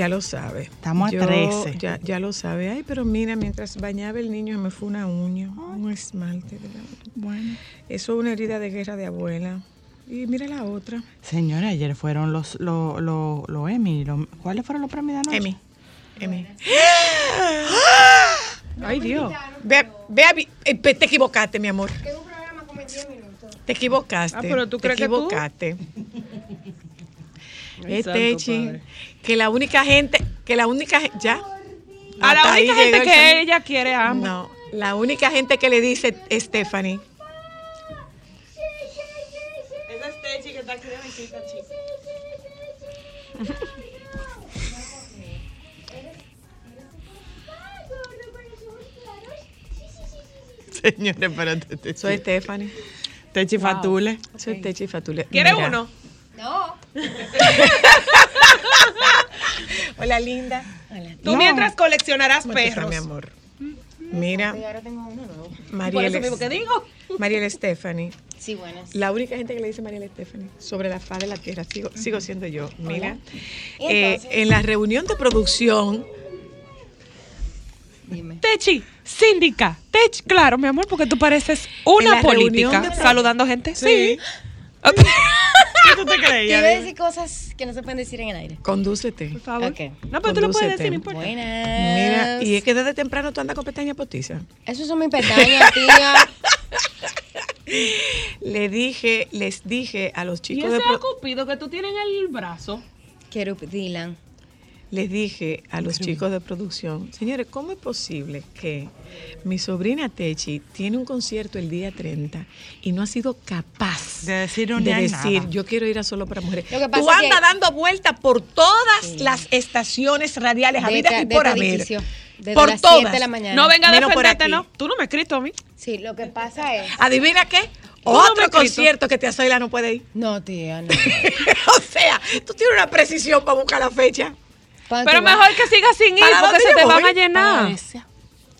Ya lo sabe. Estamos a Yo- 13. Ya, ya lo sabe. Ay, pero mira, mientras bañaba el niño me fue una uña, un esmalte. ¿verdad? Bueno. Eso es una herida de guerra de abuela. Y mira la otra. Señora, ayer fueron los los los los Emmy. los- ¿Cuáles fueron los premios de anoche? Emi. Emi. Ay, Dios. Ve, ve eh, pe- te equivocaste, mi amor. Te equivocaste. Ah, pero tú te crees que tú- equivocaste. Ay, Que la única gente, que la única ya. A la única gente que ella quiere ambos. No, la única gente que le dice Stephanie. Esa es Techi que está aquí de visita. Señores, espérate. Techi. Soy Stephanie. Techi Fatule. Soy Techi Fatule. ¿Quieres Mira. uno? Hola, linda. Tú No. mientras coleccionarás ¿Cómo tú estás, perros. mi amor? Mira, Ahora tengo uno nuevo. Por Mariel, eso mismo que digo. Mariel Stephanie. Sí, buenas. La única gente que le dice Mariel Stephanie sobre la faz de la tierra, sigo, sigo siendo yo. Mira, ¿Y eh, en la reunión de producción, Dime. Techi, síndica. Techi, claro, mi amor, porque tú pareces una política. de- Saludando gente. Sí. ¿Qué tú te Yo creías? iba a decir cosas que no se pueden decir en el aire. condúcete. Por favor. Ok. No, pero tú lo puedes decir, no importa. Buenas. Mira, y es que desde temprano tú andas con pestañas postizas. Esos son mis pestañas, tía. Le dije, les dije a los Y chicos de ese pro- cupido que tú tienes en el brazo. Quiero Dylan. Les dije a los chicos de producción, señores, ¿cómo es posible que mi sobrina Techi tiene un concierto el día 30 y no ha sido capaz De decir de decir, nada. yo quiero ir a solo para mujeres? Lo que pasa Tú es andas que- dando vueltas por todas las estaciones radiales habidas y por haber. Desde por las 7 todas. de la mañana. No venga a defenderte. ¿no? Tú no me has escrito a mí. Sí, lo que pasa es. ¿Adivina qué? Otro concierto que te Azoila no puede ir. No, tía, no. o sea, tú tienes una precisión para buscar la fecha. ¿Para Pero mejor que sigas sin ir ¿Para porque se te yo van a llenar.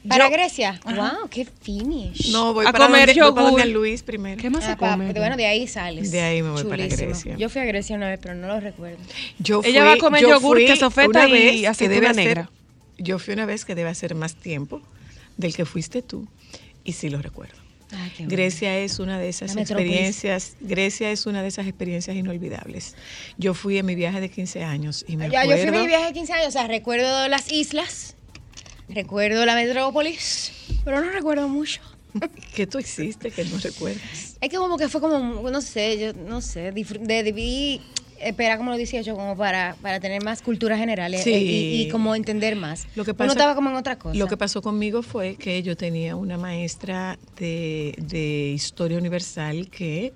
¿Para Yo- Grecia? Wow, qué finish. No, voy A para comer donde, voy para yogur. donde Luis primero. ¿Qué más se Ah, pa- come? bueno, de ahí sales. De ahí me voy para. Grecia. Yo fui a Grecia una vez, pero no lo recuerdo. Yo Ella va a comer yo yogur, fui queso feta una y aceituna hacer- negra. yo fui una vez que debe hacer más tiempo del que fuiste tú y sí lo recuerdo. Bueno. Grecia es una de esas experiencias, Grecia es una de esas experiencias inolvidables. Yo fui en mi viaje de 15 años y me Ya, yo fui a mi viaje de 15 años, o sea, recuerdo las islas, recuerdo la metrópolis, pero no recuerdo mucho. que tú hiciste que no recuerdas. Es que como que fue como, no sé, yo no sé, debí esperar como los 18 como para, para tener más cultura general eh, Sí. y, y como entender más. Lo que Uno pasa- estaba como en otra cosa. Lo que pasó conmigo fue que yo tenía una maestra de, de historia universal que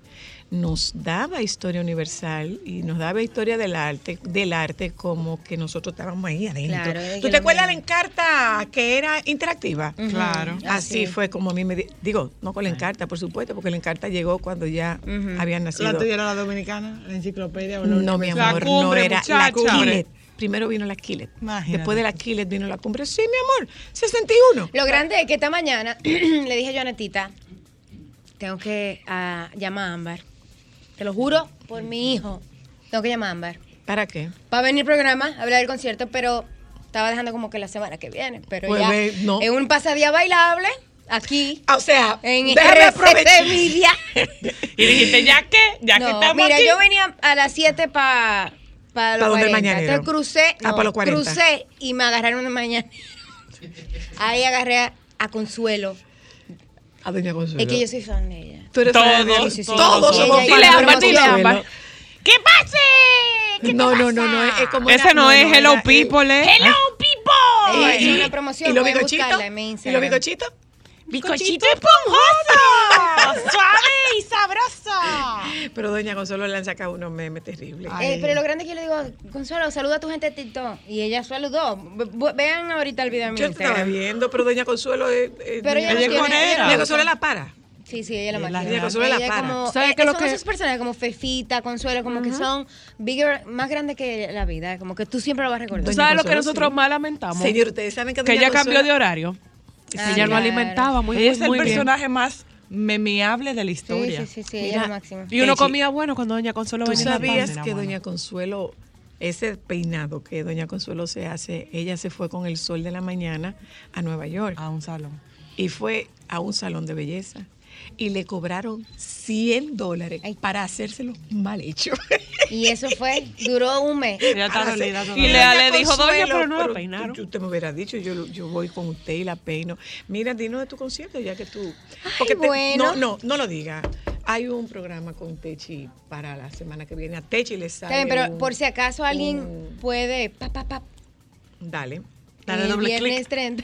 nos daba historia universal y nos daba historia del arte, del arte como que nosotros estábamos ahí adentro. Claro, ¿Tú te acuerdas la encarta que era interactiva? Claro. Así Así. fue como a mí me di- digo, no con la encarta, por supuesto, porque la encarta llegó cuando ya habían nacido. ¿La tuya era la dominicana? ¿La enciclopedia? o la No, mi amor, La cumbre, no era la. Killet. Primero vino la Killet. Imagínate. Después de la Killet vino la cumbre. Sí, mi amor, 61. Lo grande es que esta mañana le dije yo a Netita, tengo que ah, llamar a Ámbar. Te lo juro por mi hijo. Tengo que llamar a Ámbar. ¿Para qué? Va a venir el programa, a hablar del concierto, pero estaba dejando como que la semana que viene. Pero Pues ya ve, no. es un pasadía bailable aquí O sea, en déjame aprovechar. Media. Y dijiste, ya que, ya que No, estamos mira, aquí. yo venía a las 7 para para ¿Pa los el 40. mañanero? Entonces crucé, Ah, no, pa' los 40. crucé y me agarraron el mañanero. Ahí agarré a, a Consuelo. A doña Consuelo. Es que yo soy fan de ella. Tú eres Todos, fan de- sí, sí, todos sí. somos Dile de Ámbar, dile. Ámbar. ¡Que pase! ¿Qué No, no, no, no, es como Ese era- no, no, es Hello eh, People, ¿eh? ¡Hello People! Ella Y- hizo y- una promoción, ¿Y los mi ¿Y los bicochitos? ¡Bicochito esponjoso! ¡Suave y sabroso! Pero doña Consuelo le han sacado unos memes terribles. Eh, pero lo grande es que yo le digo, Consuelo, saluda a tu gente de TikTok. Y ella saludó. Ve- ve- Vean ahorita el video en mi Yo te estaba viendo, pero doña Consuelo es... es- Pero ella no tiene- ella no Doña. Consuelo la para. Sí, sí, ella es la la máquina. Doña Consuelo la Ella es para. como, ¿Sabes eh, qué es lo son que- esas personas como Fefita, Consuelo, como que son bigger, más grandes que la vida. Como que tú siempre lo vas a recordar. ¿Tú sabes lo que nosotros sí. más lamentamos? Señor, ustedes saben que que ella cambió de horario. Ah, ella no claro. alimentaba muy, Ella es el muy bien. personaje más memeable de la historia. sí, sí, sí, ella Mira, es la máxima. Y uno comía bueno cuando Doña Consuelo ¿Tú venía. en la sabías que bueno. doña Consuelo, ese peinado que doña Consuelo se hace, ella se fue con el sol de la mañana a Nueva York A un salón. y fue a un salón de belleza y le cobraron 100 dólares Ay. para hacérselo mal hecho. Y eso fue, duró un mes. Ella está dolida Y Doña le dijo, doña, pero no la peinaron. tú- Usted me hubiera dicho, yo, yo voy con usted y la peino. Mira, dinos de tu concierto ya que tú... te- bueno. no, no, no lo diga. Hay un programa con Techi para la semana que viene. A Techi le sale pero un- por si acaso alguien un- puede. Pa, pa, pa, Dale. Dale el doble viernes clic. 30.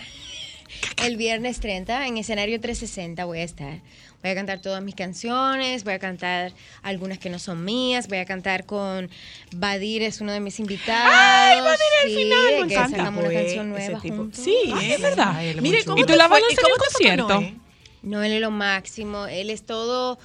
El viernes 30 en escenario 360 voy a estar. Voy a cantar todas mis canciones, voy a cantar algunas que no son mías, voy a cantar con Badir, es uno de mis invitados. ¡Ay, Badir al sí, final! Me que encanta. sacamos una Pues, canción nueva juntos. Sí, es verdad. Ay, Mire, ¿cómo ¿Y tú la vas a hacer en concierto? No, él es lo máximo, él es todo.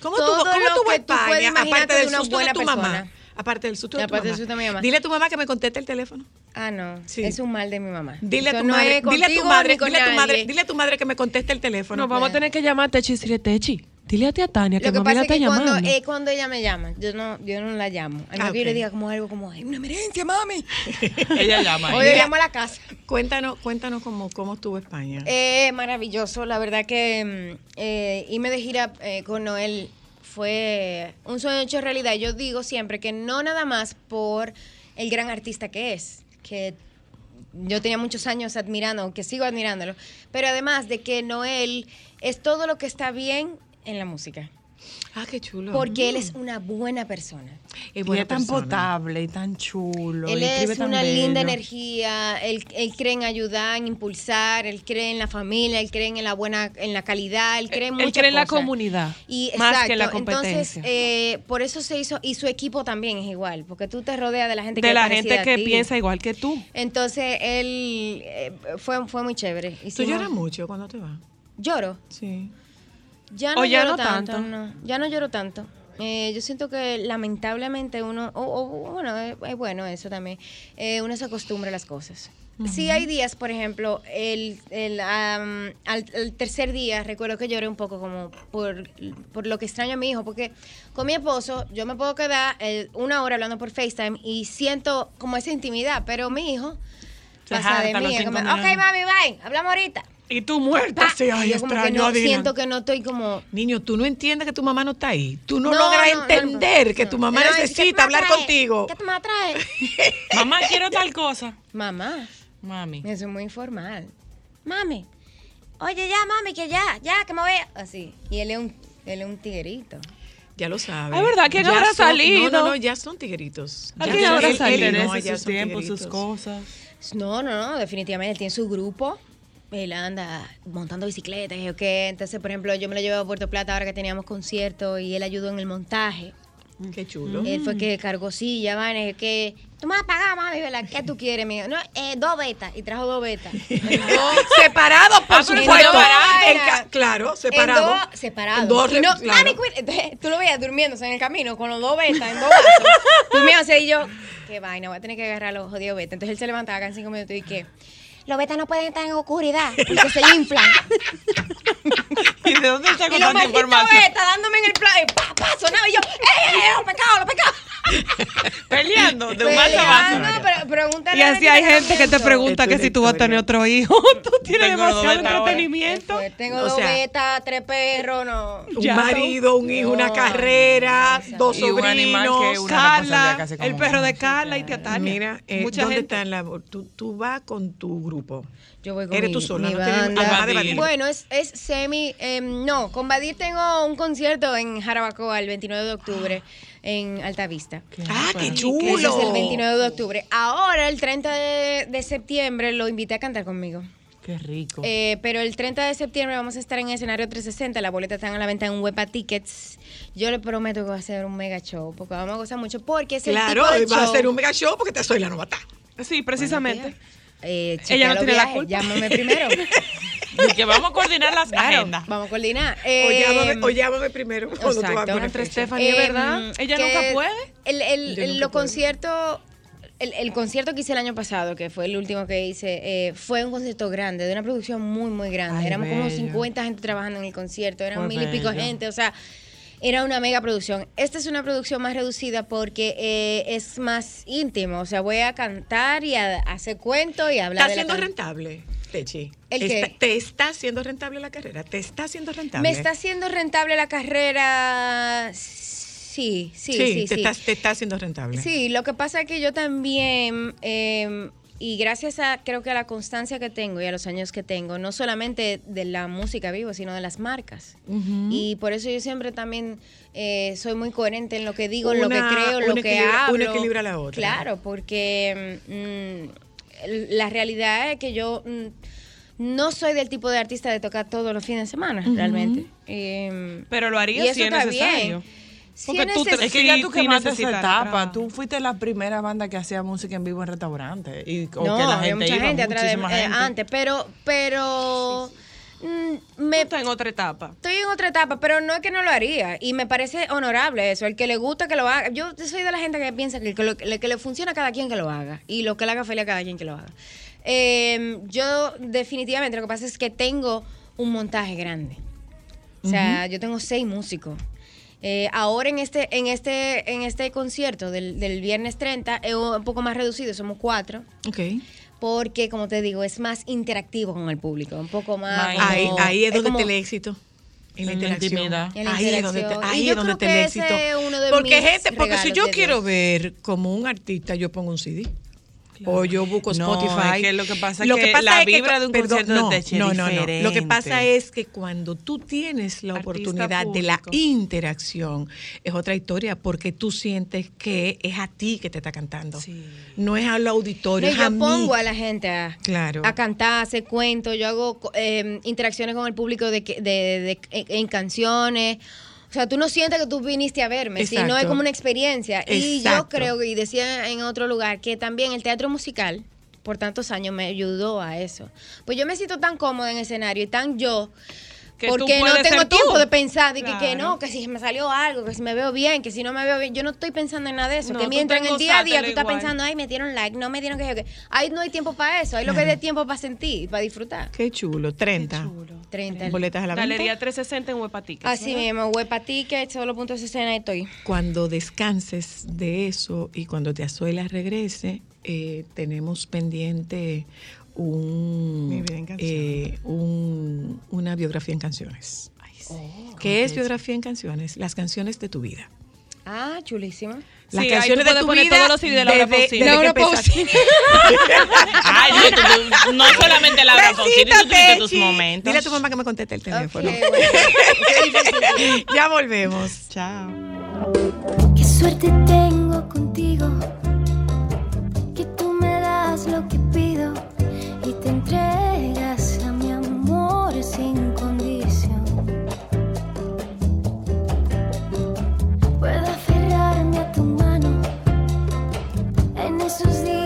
¿Cómo Todo tuvo, cómo lo tuvo que tú puedes imaginarte Aparte de del una susto de buena tu mamá. Aparte del susto de Aparte del mamá. susto de mi mamá. Dile a tu mamá que me conteste el teléfono. Ah, no, Sí. es un mal de mi mamá. Dile a tu no madre, dile a tu madre, dile a tu madre, dile a tu madre que me conteste el teléfono. Nos vamos a tener que llamar a Techi y decirle, Techi, dile a tía Tania que Lo que mami pasa la es está que cuando, llamando. es cuando ella me llama, yo no, yo no la llamo. A menos Ah, yo le diga como algo como, hay una emergencia, mami. Ella llama. O yo llamo a la casa. Cuéntanos, cuéntanos cómo, cómo estuvo España. Eh, maravilloso, la verdad que mm, eh, irme de gira eh, con Noel fue un sueño hecho realidad. Yo digo siempre que no nada más por el gran artista que es, que yo tenía muchos años admirando, que sigo admirándolo, pero además de que Noel es todo lo que está bien en la música, ah, qué chulo. porque él es una buena persona. es Y buena es tan persona. potable y tan chulo. Él es una linda energía, él, él cree en ayudar, en impulsar, él cree en la familia, él cree en la buena, en la calidad, él cree en Él cree en la comunidad, Y más exacto, que en la entonces competencia. eh, por eso se hizo y su equipo también es igual, porque tú te rodeas de la gente que de la gente a que ti. piensa igual que tú. Entonces él eh, fue fue muy chévere. ¿Tú Hicimos- lloras mucho cuando te vas? Lloro. Sí. Ya no O ya lloro no tanto, tanto. no. Ya no lloro tanto. Eh, yo siento que lamentablemente uno, o, o, bueno, es, es bueno eso también, eh, uno se acostumbra a las cosas. Sí hay días, por ejemplo, el, el, am, al, tercer día recuerdo que lloré un poco como por, por lo que extraño a mi hijo, porque con mi esposo yo me puedo quedar eh, una hora hablando por FaceTime y siento como esa intimidad, pero mi hijo Se pasa de mí, como, ok minutos". mami, bye, hablamos ahorita. Y tú muerta. Pa, Sí, ay, extraño no, a Dylan. siento que no estoy como Niño, tú no entiendes que tu mamá no está ahí. Tú no, No, logras no, no, entender no. que tu mamá necesita hablar contigo. ¿Qué tú me atraes? Mamá, quiero tal cosa. Mamá, Mami. eso es muy informal. Mami, oye ya, mami, que ya, ya, que me voy. a-". Así. Y él es un, él es un tiguerito. Ya lo sabes. Es verdad, ¿quién Ya habrá son- salido? No, no, no, ya son tigueritos. ¿A Ya quién él- él salido? no, sus tiempos, cosas. No, no, no, definitivamente él tiene su grupo. Él anda montando bicicletas y o qué. Entonces, por ejemplo, yo me lo llevé a Puerto Plata ahora que teníamos concierto y él ayudó en el montaje. Qué chulo. Él fue que cargó silla, van, es que tú me vas a pagar, mami, ¿verdad? ¿Qué tú quieres, mío? No, eh, dos betas. Y trajo dos betas. Separados, por Ah, supuesto. en claro, separados. dos, separados. En dos, Y no, claro. mami, entonces, tú lo veías durmiéndose en el camino con los dos betas en dos vasos. Durmiéndose y yo, qué vaina, voy a tener que agarrar los jodidos betas. Entonces él se levantaba acá en cinco minutos y que, los betas no pueden estar en oscuridad porque se inflan. ¿Y de dónde sacó tanta información? betas dándome en el plan, y pa, pa, sonaba y yo, ¡ey, ey, ey, los pecados, los pecados! Peleando de un vaso a vaso. pero Y así hay gente que te pregunta Es que si tú vas a tener otro hijo. Tú tienes Tengo demasiado entretenimiento. Pues tengo O dos sea, betas, tres perros, no. Un Ya. marido, un hijo, una No, carrera, exacto. dos Y un animal sobrinos. que una responsabilidad Carla, el perro de. Carla y tía. Mira, eh, Mucha ¿dónde gente. está en la... Tú, tú vas con tu grupo. Yo voy con Eres mi, tú sola, mi no tienes- banda. además de Badir. Bueno, es, es semi... em, no, con Badir tengo un concierto en Jarabacoa el 29 de octubre en Altavista. Ah, qué Ese chulo. es el 29 de octubre. Ahora, el 30 de, de septiembre, lo invité a cantar conmigo. Qué rico. Eh, pero el 30 de septiembre vamos a estar en escenario 360. Las boletas están a la venta en Wepa Tickets. Yo le prometo que va a ser un mega show, porque vamos a gozar mucho. Porque es el Claro, tipo de va a show- ser un mega show porque te soy la novata. Sí, precisamente. Eh, Ella no tiene la culpa. Llámame primero. Y que vamos a coordinar las Claro, agendas. vamos a coordinar. O llámame, o llámame primero cuando tú vas exacto. Entre. Stephanie, Eh, ¿verdad? Ella nunca puede. El, el- el- nunca los conciertos, el, el concierto que hice el año pasado, que fue el último que hice, eh, fue un concierto grande, de una producción muy, muy grande. Ay, Éramos como bello. 50 gente trabajando en el concierto, eran mil y pico gente, o sea, era una mega producción. Esta es una producción más reducida porque eh, es más íntimo, o sea, voy a cantar y a, a hacer cuentos y a hablar ¿Está de la siendo rentable, Techi? ¿El Está- qué? ¿Te está haciendo rentable la carrera? ¿Te está haciendo rentable? ¿Me está haciendo rentable la carrera? Sí, sí, sí, sí. te, Está, te está haciendo rentable. Sí, lo que pasa es que yo también, eh, y gracias a creo que a la constancia que tengo y a los años que tengo, no solamente de la música vivo, sino de las marcas. Y por eso yo siempre también eh, soy muy coherente en lo que digo, en lo que creo, en lo que hablo. una equilibra a la otra. Claro, porque mm, la realidad es que yo mm, no soy del tipo de artista de tocar todos los fines de semana, realmente. Eh, Pero lo haría y eso si es necesario. bien. Porque es tú Es que ya tú quemaste esa etapa. Tú fuiste la primera banda que hacía música en vivo en restaurantes. Y, o no, que la gente mucha iba, gente atrás de eh, gente. antes, pero, pero mm, me Está en otra etapa. estoy en otra etapa, pero no es que no lo haría y me parece honorable eso, el que le gusta que lo haga. Yo soy de la gente que piensa que, que lo, que le funciona a cada quien que lo haga y lo que le haga feliz a cada quien que lo haga. Eh, yo definitivamente lo que pasa es que tengo un montaje grande. O sea, yo tengo seis músicos. Eh, ahora en este, en este, en este concierto del, del viernes 30 es un poco más reducido, somos cuatro. Ok. Porque, como te digo, es más interactivo con el público, un poco más. Como- Ahí, ahí es donde como- está el éxito. En la interacción. intimidad. En la ahí es donde, te- ahí es donde está el éxito. ese es uno de porque mis gente, porque si yo quiero Dios. ver como un artista, yo pongo un CD. O yo busco No, Spotify. es que lo que pasa es que la vibra de un concierto de no, no, no, no. Lo que pasa es que cuando tú tienes la Artista oportunidad de la interacción, es otra historia, porque tú sientes que es a ti que te está cantando. No es al auditorio, No, es a yo mí. pongo a la gente a, Claro. a cantar, a hacer cuentos, yo hago eh, interacciones con el público de, que- de- de- en, en canciones. O sea, tú no sientes que tú viniste a verme, sino es Exacto. como una experiencia. Y yo Exacto. creo, y decía en otro lugar, que también el teatro musical, por tantos años, me ayudó a eso. Pues yo me siento tan cómoda en escenario y tan yo, Que tú porque no tengo ser tú. tiempo de pensar de que, que no, que si me salió algo, que si me veo bien, que si no me veo bien. Yo no estoy pensando en nada de eso. No, que mientras en el día a día tú estás igual. pensando, ay, me dieron like, no me dieron que, que. Ahí no hay tiempo para eso. Hay lo que es de tiempo para sentir, para disfrutar. Qué chulo, 30. 30. Boletas a la venta. Galería 360 en Huepa Tickets, Así ¿verdad? mismo, Huepa Ticket, solo de escena y estoy. Cuando descanses de eso y cuando te Azuela regrese, eh, tenemos pendiente un, eh, un- una biografía en canciones. ¿Qué es biografía en canciones? Las canciones de tu vida. Ah, chulísima. Las Sí, ahí canciones tú de tu poner vida. todos los CD de Laura desde- Pausini. desde Laura empezaste. Ay, no, no solamente Laura Pausini, tú tuviste tus momentos. Dile a tu mamá que me conteste el teléfono. bueno. Ya volvemos. Chao. Qué suerte tengo contigo, que tú me das lo que versos dias.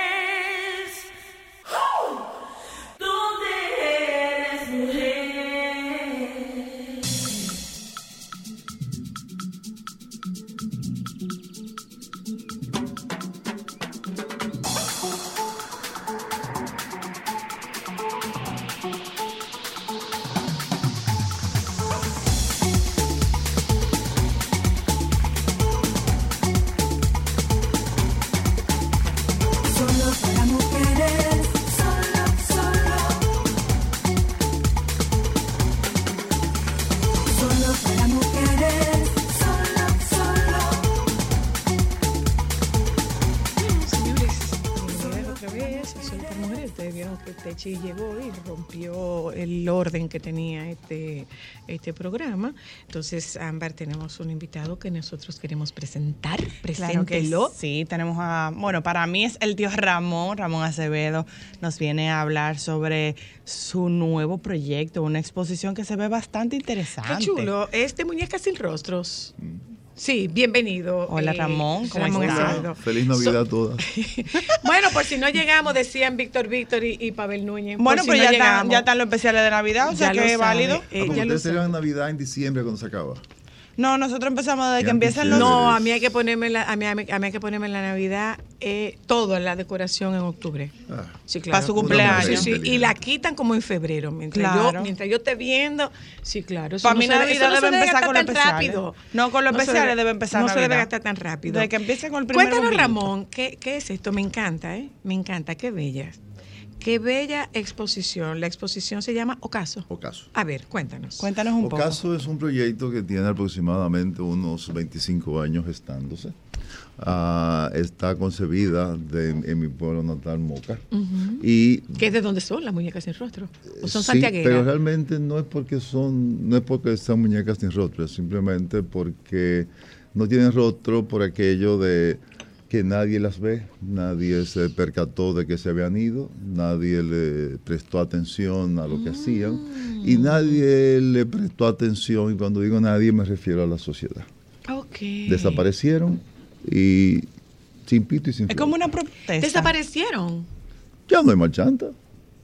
Que tenía este, este programa. Entonces, Ámbar, tenemos un invitado que nosotros queremos presentar. Claro Preséntelo. sí, tenemos a, bueno, para mí es el tío Ramón, Ramón Acevedo, nos viene a hablar sobre su nuevo proyecto, una exposición que se ve bastante interesante. Qué chulo. Es de Muñecas sin Rostros. Sí, bienvenido. Hola, eh, Ramón, ¿cómo estás? Acevedo. Feliz Navidad a todas. Bueno, por si no llegamos, decían Víctor Víctor y, y Pavel Núñez. Bueno, si pero no ya, están, ya están los especiales de Navidad, o sea Ya que es válido. Eh, Ah, ya ustedes celebran Navidad en diciembre cuando se acaba. No, nosotros empezamos desde que empiezan los... No, a mí hay que ponerme la, a mí, a mí- a mí hay que ponerme en la Navidad eh, todo en la decoración en octubre. Ah, Sí, claro. Para su cumpleaños. Sí, sí, y la quitan como en febrero. Mientras, Claro. yo, mientras yo esté viendo, sí, claro. Para mí Navidad no se debe empezar con especiales. rápido. No, con No se especiales debe empezar No se debe Navidad. gastar tan rápido. Desde que empiece con el primer Cuéntanos. Ramón, ¿qué, ¿qué es esto? Me encanta, ¿eh? Me encanta, qué bella. Qué bella exposición. La exposición se llama Ocaso. Ocaso. A ver, cuéntanos. Cuéntanos un poco. Ocaso es un proyecto que tiene aproximadamente unos 25 años gestándose. Ah, está concebida de- en mi pueblo natal, Moca. Y ¿Qué es de dónde son las muñecas sin rostro? ¿O son Sí, santiagueras? pero realmente no es porque son, no es porque sean muñecas sin rostro, es simplemente porque no tienen rostro por aquello de que nadie las ve, nadie se percató de que se habían ido, nadie le prestó atención a lo que hacían y Mm. nadie le prestó atención, y cuando digo nadie me refiero a la sociedad. Ok. Desaparecieron y sin pito y sin Es flor. como una protesta. Desaparecieron. Ya no hay marchanta.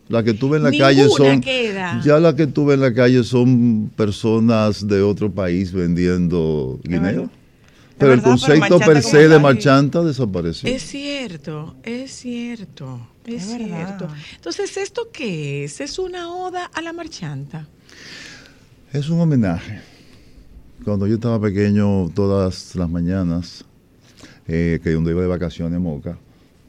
La que tuve en la Ninguna calle son. queda. Ya la que tuve en la calle son personas de otro país vendiendo guineo. Pero el verdad, concepto marchanta per se de marchanta desapareció. Es cierto, es cierto, es, Es verdad. cierto. Entonces, ¿esto qué es? ¿Es una oda a la marchanta? Es un homenaje. Cuando yo estaba pequeño, todas las mañanas, eh, que donde iba de vacaciones Moca,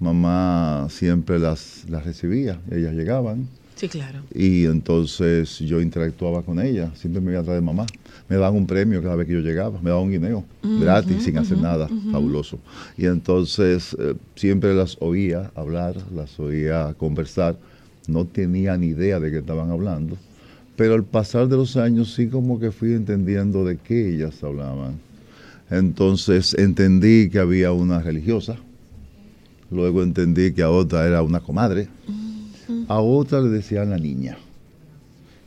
mamá siempre las, las recibía. Ellas llegaban Sí, claro. y entonces yo interactuaba con ellas. Siempre me iba atrás de mamá. Me daban un premio cada vez que yo llegaba. Me daban un guineo gratis, sin hacer nada. Fabuloso. Y entonces eh, siempre las oía hablar, las oía conversar. No tenía ni idea de qué estaban hablando. Pero al pasar de los años sí como que fui entendiendo de qué ellas hablaban. Entonces entendí que había una religiosa. Luego entendí que a otra era una comadre. A otra le decían la niña.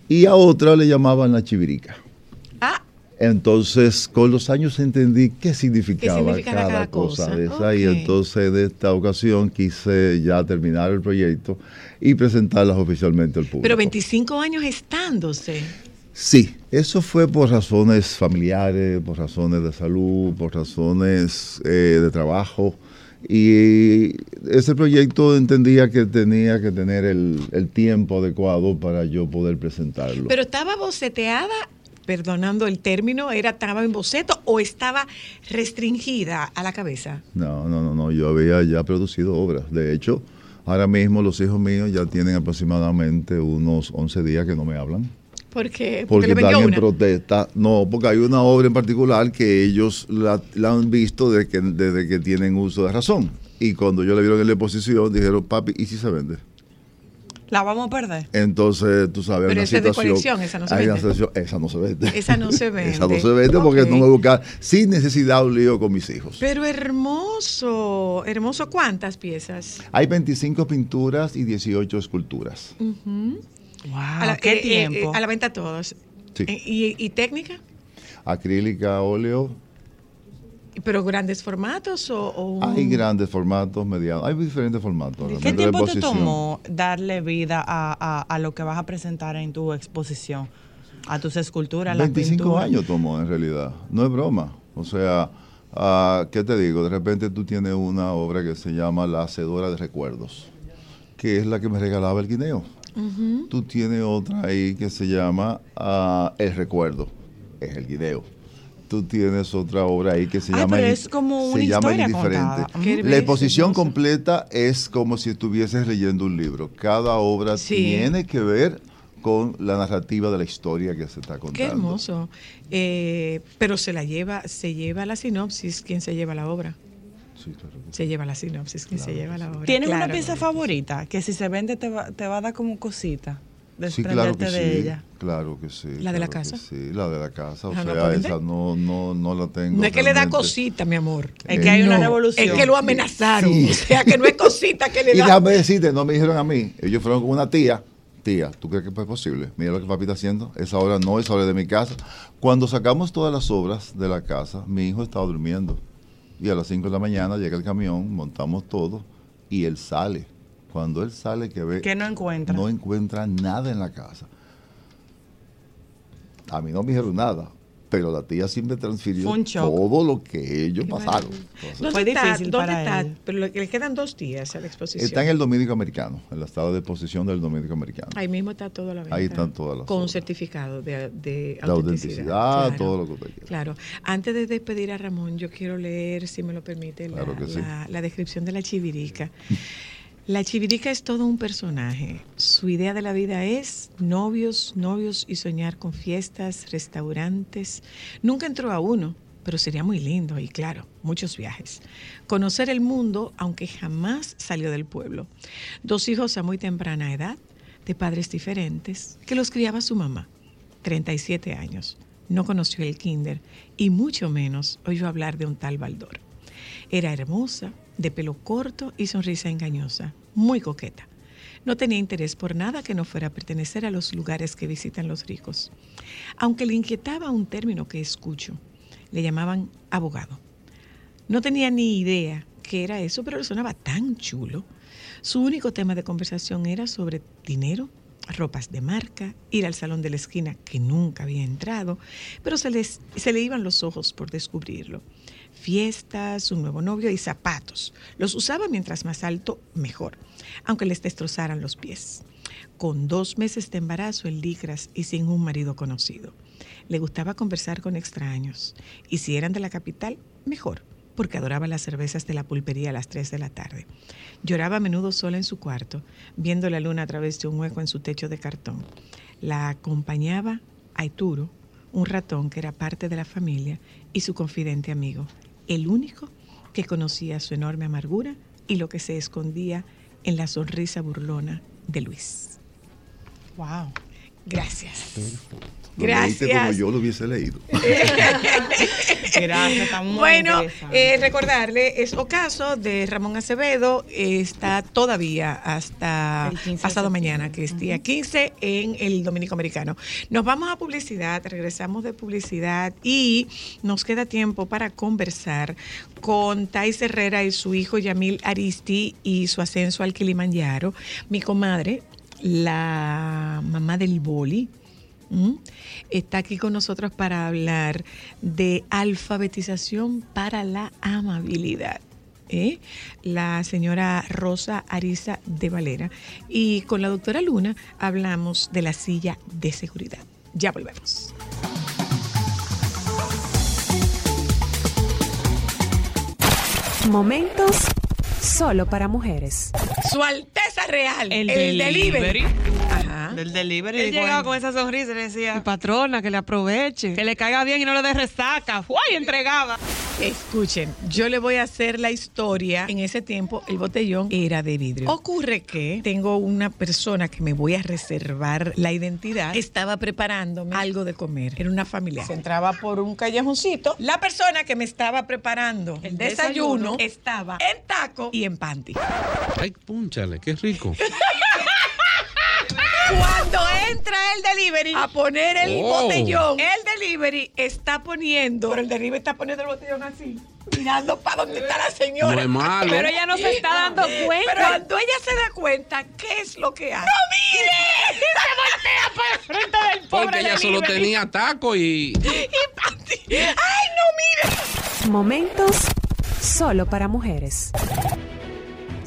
Y a otra le llamaban la chivirica. Entonces, con los años entendí qué significaba cada, cada cosa, cosa. de esa. Y entonces, en esta ocasión, quise ya terminar el proyecto y presentarlas oficialmente al público. pero 25 años estándose. Sí, eso fue por razones familiares, por razones de salud, por razones eh, de trabajo. Y ese proyecto entendía que tenía que tener el, el tiempo adecuado para yo poder presentarlo. Pero estaba boceteada perdonando el término, era estaba en boceto o estaba restringida a la cabeza? No, no, no, no, yo había ya producido obras. De hecho, ahora mismo los hijos míos ya tienen aproximadamente unos 11 días que no me hablan. Porque, porque Porque le vendió están en una. protesta. No, porque hay una obra en particular que ellos la, la han visto desde que, desde que tienen uso de razón. Y cuando yo le vieron en la exposición, dijeron, papi, ¿y si se vende? La vamos a perder. Entonces, tú sabes, Pero una esa es de situación. colección, esa no se hay vende. situación- esa no se vende. Esa no se vende. Esa no se vende porque no voy a buscar sin necesidad un lío con mis hijos. Pero hermoso, hermoso. ¿Cuántas piezas? Hay 25 pinturas y 18 esculturas. Wow, A la, qué eh, eh, tiempo. eh, a la venta todos. Sí. Eh, ¿Y, y técnica? Acrílica, óleo. ¿Pero grandes formatos o...? o- Hay grandes formatos, medianos. Hay diferentes formatos. ¿Qué tiempo te tomó darle vida a, a- a lo que vas a presentar en tu exposición? A tus esculturas, las 25 pinturas. años tomó en realidad, no es broma. O sea, ah, ¿qué te digo? De repente tú tienes una obra que se llama La Hacedora de Recuerdos, que es la que me regalaba el guineo. Ujú. Tú tienes otra ahí que se llama ah, El Recuerdo, es el guineo. Tú tienes otra obra ahí que se llama pero es como se llama Indiferente. contada. La exposición completa es como si estuvieses leyendo un libro. Cada obra Sí. tiene que ver con la narrativa de la historia que se está contando. Qué hermoso. Eh, pero se la lleva, se lleva la sinopsis, ¿quién se lleva la obra? Sí, claro. Se lleva la sinopsis, ¿quién se lleva la obra? ¿Tienes una pieza favorita que si se vende te va, te va a dar como cosita? Sí, claro que de sí. ella. Claro que sí. ¿La de la claro casa? Sí, la de la casa. O Ah, ¿no sea, puede esa no, no, no la tengo. No es que le da cosita, mi amor. Es que hay una No, revolución. Es que lo amenazaron. Sí. O sea, que no es cosita que le Y da. déjame decirte, no me dijeron a mí. Ellos fueron con una tía. Tía, ¿tú crees que es posible? Mira lo que papi está haciendo. Esa obra no es obra de mi casa. Cuando sacamos todas las obras de la casa, mi hijo estaba durmiendo. Y a las 5 de la mañana llega el camión, montamos todo y él sale. Cuando él sale, que ve. ¿Qué no encuentra? No encuentra nada en la casa. A mí no me dijeron nada, pero la tía sí me transfirió todo lo que ellos pasaron. Entonces, ¿Dónde Fue está? difícil ¿Dónde para está? él. Pero le, le quedan dos días a la exposición. está en el Dominico Americano, en la sala de exposición del Dominico Americano. Ahí mismo está todo la venta. Ahí están todas las Con obras. certificado de, de La autenticidad. autenticidad, todo lo que usted quiera. Claro. Antes de despedir a Ramón, yo quiero leer, si me lo permite, la, Claro que sí. la- la descripción de la chivirica. La chivirica es todo un personaje. Su idea de la vida es novios, novios y soñar con fiestas, restaurantes. Nunca entró a uno, pero sería muy lindo y claro, muchos viajes. Conocer el mundo, aunque jamás salió del pueblo. Dos hijos a muy temprana edad, de padres diferentes, que los criaba su mamá. 37 años. No conoció el kinder y mucho menos oyó hablar de un tal Baldor. Era hermosa, de pelo corto y sonrisa engañosa, muy coqueta. No tenía interés por nada que no fuera a pertenecer a los lugares que visitan los ricos. Aunque le inquietaba un término que escucho, le llamaban abogado. No tenía ni idea qué era eso, pero le sonaba tan chulo. Su único tema de conversación era sobre dinero, ropas de marca, ir al salón de la esquina que nunca había entrado, pero se, les- se le iban los ojos por descubrirlo. Fiestas, un nuevo novio y zapatos. Los usaba mientras más alto, mejor, aunque les destrozaran los pies. Con dos meses de embarazo en licras y sin un marido conocido. Le gustaba conversar con extraños, y si eran de la capital, mejor, porque adoraba las cervezas de la pulpería a las 3 de la tarde. Lloraba a menudo sola en su cuarto, viendo la luna a través de un hueco en su techo de cartón. La acompañaba Aituro, un ratón que era parte de la familia y su confidente amigo, el único que conocía su enorme amargura y lo que se escondía en la sonrisa burlona de Luis. Wow. Gracias. Lo leíste como Gracias. yo lo hubiese leído. Gracias, está muy Bueno, eh, recordarle, es Ocaso de Ramón Acevedo, está todavía hasta El 15 de pasado mañana, que es día 15, en el Dominico Americano. Nos vamos a publicidad, regresamos de publicidad y nos queda tiempo para conversar con Thais Herrera y su hijo Yamil Aristi y su ascenso al Kilimanjaro. Mi comadre, la mamá del boli, Está aquí con nosotros para hablar de alfabetización para la amabilidad. ¿eh? La señora Rosa Ariza de Valera. Y con la doctora Luna hablamos de la silla de seguridad. Ya volvemos. Momentos solo para mujeres. Su Alteza Real, El el, delivery. delivery. Ajá. Del delivery. Él llegaba con esa sonrisa y le decía, patrona, que le aproveche, que le caiga bien y no le dé resaca. ¡Uy! Entregaba. Escuchen, yo le voy a hacer la historia. En ese tiempo el botellón era de vidrio. Ocurre que tengo una persona que me voy a reservar la identidad. Estaba preparándome algo de comer. Era una familia. Se entraba por un callejoncito. La persona que me estaba preparando el desayuno, desayuno. estaba en taco y en panty. Ay, púnchale, qué rico. Cuando entra el delivery a poner el Oh. botellón, el delivery está poniendo, pero el delivery está poniendo el botellón así, mirando para donde está la señora. No es malo. Pero ella no se está dando cuenta. Pero cuando ella se da cuenta, ¿qué es lo que hace? ¡No mire! Se voltea para el frente del pobre Porque ella solo tenía taco y. Y panty. ¡Ay, no mire! Momentos solo para mujeres.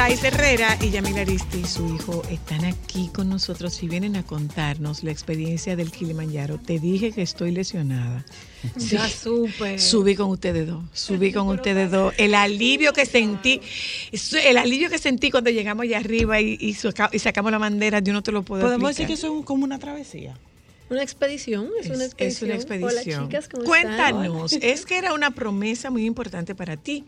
Thais Herrera y Yamil Aristi y su hijo están aquí con nosotros y vienen a contarnos la experiencia del Kilimanjaro. Te dije que estoy lesionada. Ya supe. Subí con ustedes dos, subí con ustedes dos. El alivio que sentí, el alivio que sentí cuando llegamos allá arriba y, y saca- y sacamos la bandera, yo no te lo puedo Podemos decir que eso es como una travesía. Una expedición, es, una expedición. Es una expedición. Hola, chicas, ¿cómo Cuéntanos, están? es que era una promesa muy importante para ti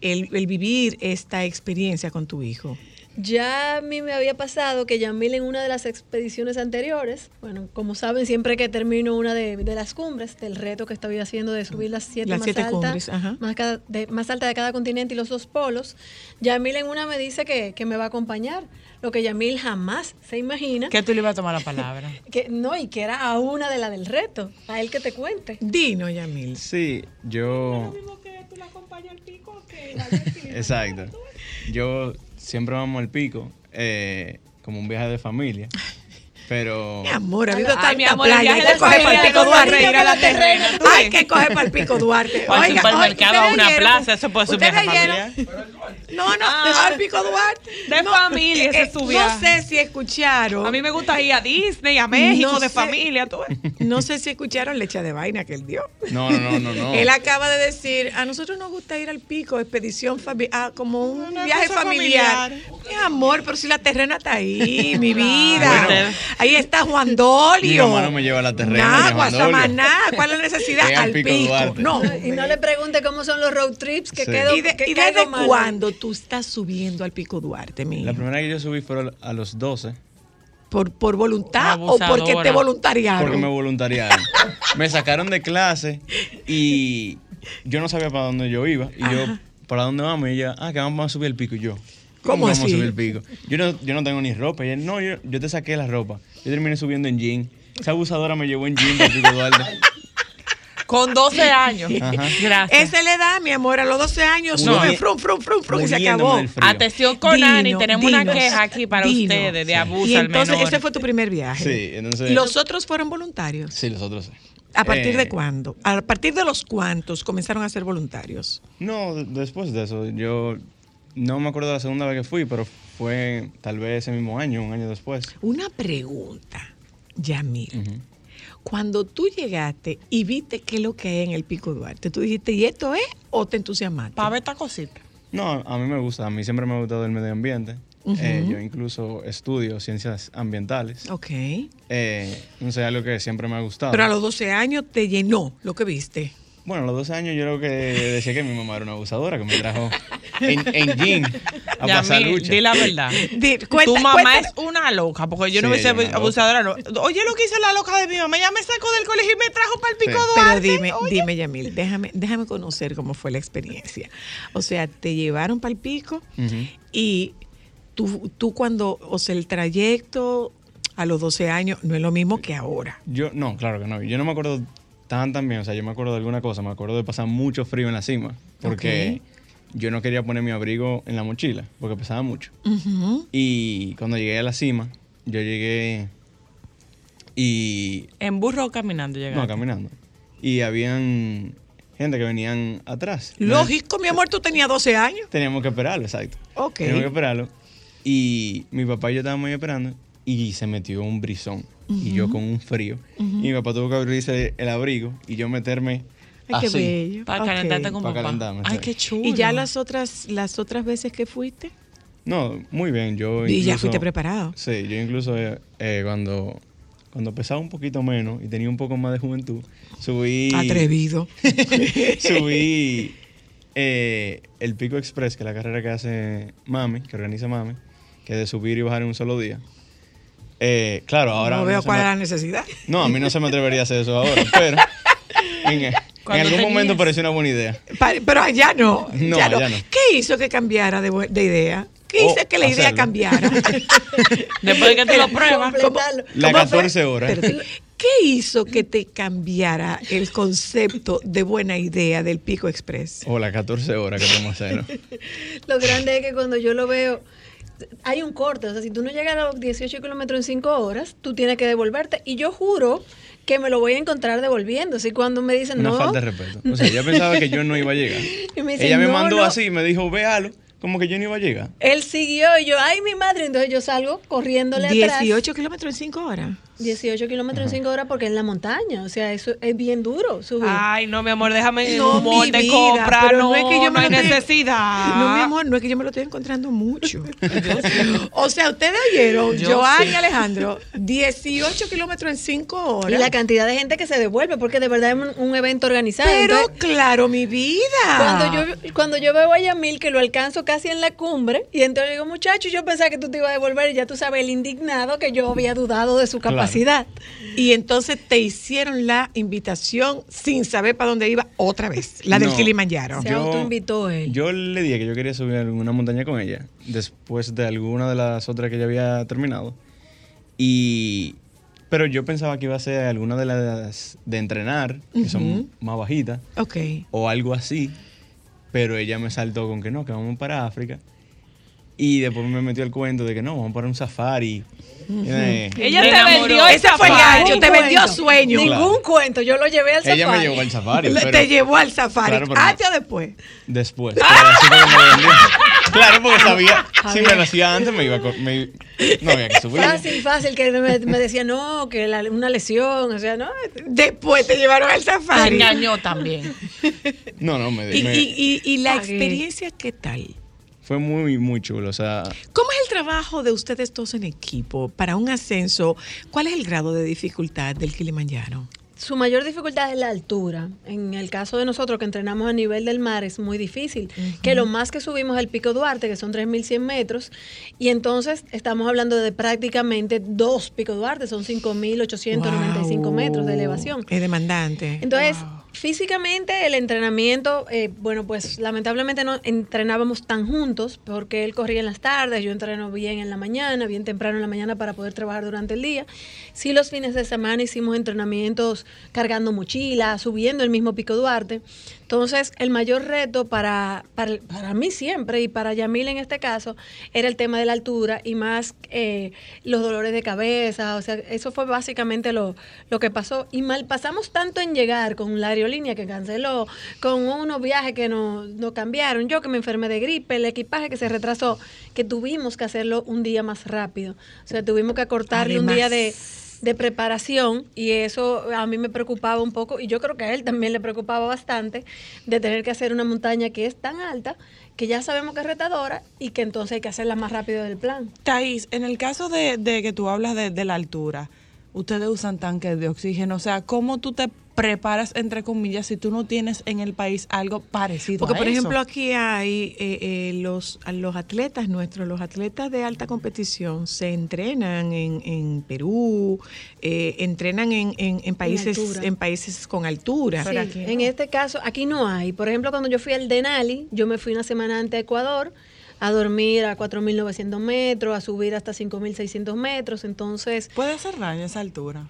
el, el vivir esta experiencia con tu hijo. Ya a mí me había pasado que Yamil en una de las expediciones anteriores, bueno, como saben, siempre que termino una de, de las cumbres, del reto que estoy haciendo de subir las siete Las más siete altas, cumbres, ajá. más, cada- de- más alta de cada continente y los dos polos, Yamil en una me dice que, que me va a acompañar, lo que Yamil jamás se imagina. Que tú le ibas a tomar la palabra. Que, no, y que era a una de la del reto, a él que te cuente. Dino, Yamil. Sí, yo. Exacto. Yo siempre vamos al pico, eh, como un viaje de familia. Pero. Mi amor, ha habido Ay, tanta mi amor, playa. Hay que coger para el Pico Duarte. niños ir a la con la terrena. terrena, ¿tú Hay ves? que coger para el Pico Duarte. O al supermercado, a una ¿ustedes plaza, eso puede ser un ¿Ustedes viaje familiar. No, no, Ah. al Pico Duarte. De familia ese eh, su No viaje. sé si escucharon. A mí me gusta ir a Disney, a México, No de sé. familia. ¿tú ves? No sé si escucharon leche de vaina que él dio. No, no, no, no. no. Él acaba de decir, a nosotros nos gusta ir al pico, expedición familiar, como un Una viaje familiar. familiar. Mi amor, pero si la terrena está ahí, mi vida. Bueno. Ahí está Juan Mi Dolio. mamá no me lleva a la terrena. Nah, ni a Juan Dolio. Guasamaná, ¿cuál es la necesidad? Es al Pico pico. Duarte. No. Y no le pregunte cómo son los road trips, que Sí. ¿Y, de- que y caigo desde cuándo tú estás subiendo al Pico Duarte, mi La primera que yo subí fue a los 12, ¿Por, ¿Por voluntad o porque te voluntariaron? porque me voluntariaron. me sacaron de clase y yo no sabía para dónde yo iba. Y yo. ¿para dónde vamos? Y ella, ah, que vamos a subir el pico. Y yo, ¿Cómo vamos así? a subir el pico? Yo no, yo no tengo ni ropa. Y ella, no, yo, yo te saqué la ropa. Yo terminé subiendo en jean. Esa abusadora me llevó en jean del pico Duarte. Con 12 años. Gracias. Esa le da, mi amor, a los 12 años, No. sube, frum, frum, frum, frum, y se acabó. Atención con Dino, Ani, tenemos una queja aquí para dinos. ustedes de Sí. abuso Y al entonces, menor. ese fue tu primer viaje. Sí, entonces. ¿Y los otros fueron voluntarios? Sí, los otros sí. ¿A partir Eh, de cuándo? ¿A partir de los cuántos comenzaron a ser voluntarios? No, de- después de eso, yo no me acuerdo de la segunda vez que fui, pero fue tal vez ese mismo año, un año después. Una pregunta, Yamil. Ujú. Cuando tú llegaste y viste qué es lo que hay en el Pico Duarte, ¿tú dijiste, ¿y esto es o te entusiasmaste? Para ver esta cosita. No, a mí me gusta, a mí siempre me ha gustado el medio ambiente. Eh, yo incluso estudio ciencias ambientales. Ok. Eh, no sé, algo que siempre me ha gustado. Pero a los 12 años te llenó lo que viste. Bueno, a los 12 años yo creo que decía que mi mamá era una abusadora, que me trajo en, en jean a Ya, pasar lucha. di la verdad. Di- cuenta- tu mamá cuenta- es una loca, porque yo no Sí, es una abusadora. no. Oye, lo que hizo la loca de mi mamá, ella me sacó del colegio y me trajo para el pico Sí. Pero Duarte. dime, Oye. dime, Yamil, déjame, déjame conocer cómo fue la experiencia. O sea, te llevaron para el pico y tú, tú cuando, o sea, el trayecto a los 12 años no es lo mismo que ahora. Yo, no, claro que no. Yo no me acuerdo tan tan bien. O sea, yo me acuerdo de alguna cosa. Me acuerdo de pasar mucho frío en la cima. Porque yo no quería poner mi abrigo en la mochila. Porque pesaba mucho. Y cuando llegué a la cima, yo llegué y... ¿En burro o caminando llegaste? No, caminando. Y habían gente que venían atrás. Lógico, mi amor, tú tenías 12 años. Teníamos que esperarlo, exacto. Ok. Teníamos que esperarlo. Y mi papá y yo estábamos ahí esperando y se metió un brisón. Y yo con un frío. Y mi papá tuvo que abrirse el abrigo y yo meterme Ay, qué así. bello. Para Ok. calentarte con Para papá. calentarme, Ay, qué chulo. ¿Y ya las otras, las otras veces que fuiste? No, muy bien. Yo Y ya fuiste preparado. Sí, yo incluso eh, eh, cuando, cuando pesaba un poquito menos y tenía un poco más de juventud, subí... Atrevido. subí eh, el Pico Express, que es la carrera que hace Mami, que organiza Mami, que es de subir y bajar en un solo día. Eh, claro, ahora... no veo cuál me- es la necesidad. No, a mí no se me atrevería a hacer eso ahora, pero en, algún tenías- momento pareció una buena idea. Pero allá no. No, ya allá no. ¿Qué hizo que cambiara de, de idea? ¿Qué Oh, hizo que la idea hacerlo. cambiara? Después de que te lo pruebas. Completarlo. La ¿Cómo fue? 14 horas. ¿Qué hizo que te cambiara el concepto de buena idea del Pico Express? O las 14 horas que tenemos que hacerlo. Lo grande es que cuando yo lo veo, hay un corte. O sea, si tú no llegas a los 18 kilómetros en 5 horas, tú tienes que devolverte. Y yo juro que me lo voy a encontrar devolviendo. Así cuando me dicen, Una no. falta de respeto. O sea, ella pensaba que yo no iba a llegar. Y me dicen, Ella me "No, mandó no". así y me dijo, véalo, como que yo no iba a llegar. Él siguió y yo, ay, mi madre. Entonces yo salgo corriéndole atrás. 18 kilómetros en 5 horas. 18 kilómetros en 5 horas porque es en la montaña. O sea, eso es bien duro subir. Ay, no, mi amor, déjame en No, de compra. pero no, no es que yo me no hay estoy- necesidad. No, mi amor, no es que yo me lo estoy encontrando mucho. o sea, ustedes oyeron, Yo Joan sí. y Alejandro, 18 kilómetros en 5 Y horas. la cantidad de gente que se devuelve, porque de verdad es un, un evento organizado. Pero Entonces, claro, mi vida. Cuando yo, cuando yo veo a Yamil que lo alcanzo casi en la cumbre, y entonces le digo, muchacho, yo pensaba que tú te ibas a devolver, y ya tú sabes el indignado que yo había dudado de su Claro. Capacidad. Y entonces te hicieron la invitación sin saber para dónde iba otra vez, la del No, Kilimanjaro. Se autoinvitó él. Yo le dije que yo quería subir a alguna montaña con ella, después de alguna de las otras que ella había terminado. Y. Pero yo pensaba que iba a ser alguna de las de entrenar, que son más bajitas, Ok. o algo así. Pero ella me saltó con que no, que vamos para África. Y después me metió el cuento de que no, vamos para un safari. Eh, Ella te vendió Ese fue el gancho, te Ningún vendió cuento. sueño. Ningún cuento, yo lo llevé al safari. Ella me llevó al safari. Le- pero te llevó al safari. Claro, antes o después. Después. Claro, porque sabía, si me lo hacía antes, me iba a. me- no había que subir. Fácil, fácil, que me, me decía, no, que la- una lesión, o sea, no. Después te llevaron al Te safari. engañó también. No, no, me, Y, me- y- y- y la experiencia, ¿qué tal? Fue muy, muy chulo. O sea, ¿Cómo es el trabajo de ustedes dos en equipo para un ascenso? ¿Cuál es el grado de dificultad del Kilimanjaro? Su mayor dificultad es la altura. En el caso de nosotros que entrenamos a nivel del mar es muy difícil. Que lo más que subimos es el Pico Duarte, que son 3.100 metros. Y entonces estamos hablando de prácticamente dos Pico Duarte, son 5.895 Wow. metros de elevación. Es demandante. Entonces, físicamente el entrenamiento, eh, bueno, pues lamentablemente no entrenábamos tan juntos porque él corría en las tardes, yo entreno bien en la mañana, bien temprano en la mañana para poder trabajar durante el día. Sí, los fines de semana hicimos entrenamientos cargando mochilas, subiendo el mismo Pico Duarte. Entonces, el mayor reto para, para, para mí siempre y para Yamil en este caso era el tema de la altura y más eh, los dolores de cabeza. O sea, eso fue básicamente lo, lo que pasó. Y mal pasamos tanto en llegar con la aerolínea que canceló, con unos viajes que nos no cambiaron, yo que me enfermé de gripe, el equipaje que se retrasó, que tuvimos que hacerlo un día más rápido. O sea, tuvimos que acortarle un día de de preparación y eso a mí me preocupaba un poco y yo creo que a él también le preocupaba bastante de tener que hacer una montaña que es tan alta que ya sabemos que es retadora y que entonces hay que hacerla más rápido del plan. Thais, en el caso de, de que tú hablas de, de la altura, ustedes usan tanques de oxígeno. O sea, ¿cómo tú te preparas, entre comillas, si tú no tienes en el país algo parecido Porque, a por eso? ejemplo, aquí hay eh, eh, los, los atletas nuestros, los atletas de alta competición, se entrenan en, en Perú, eh, entrenan en, en- en países en países con altura. Sí, en este caso, aquí no hay. Por ejemplo, cuando yo fui al Denali, yo me fui una semana antes a Ecuador a dormir a 4.900 metros, a subir hasta 5.600 metros. Entonces, Puede hacer daño a esa altura.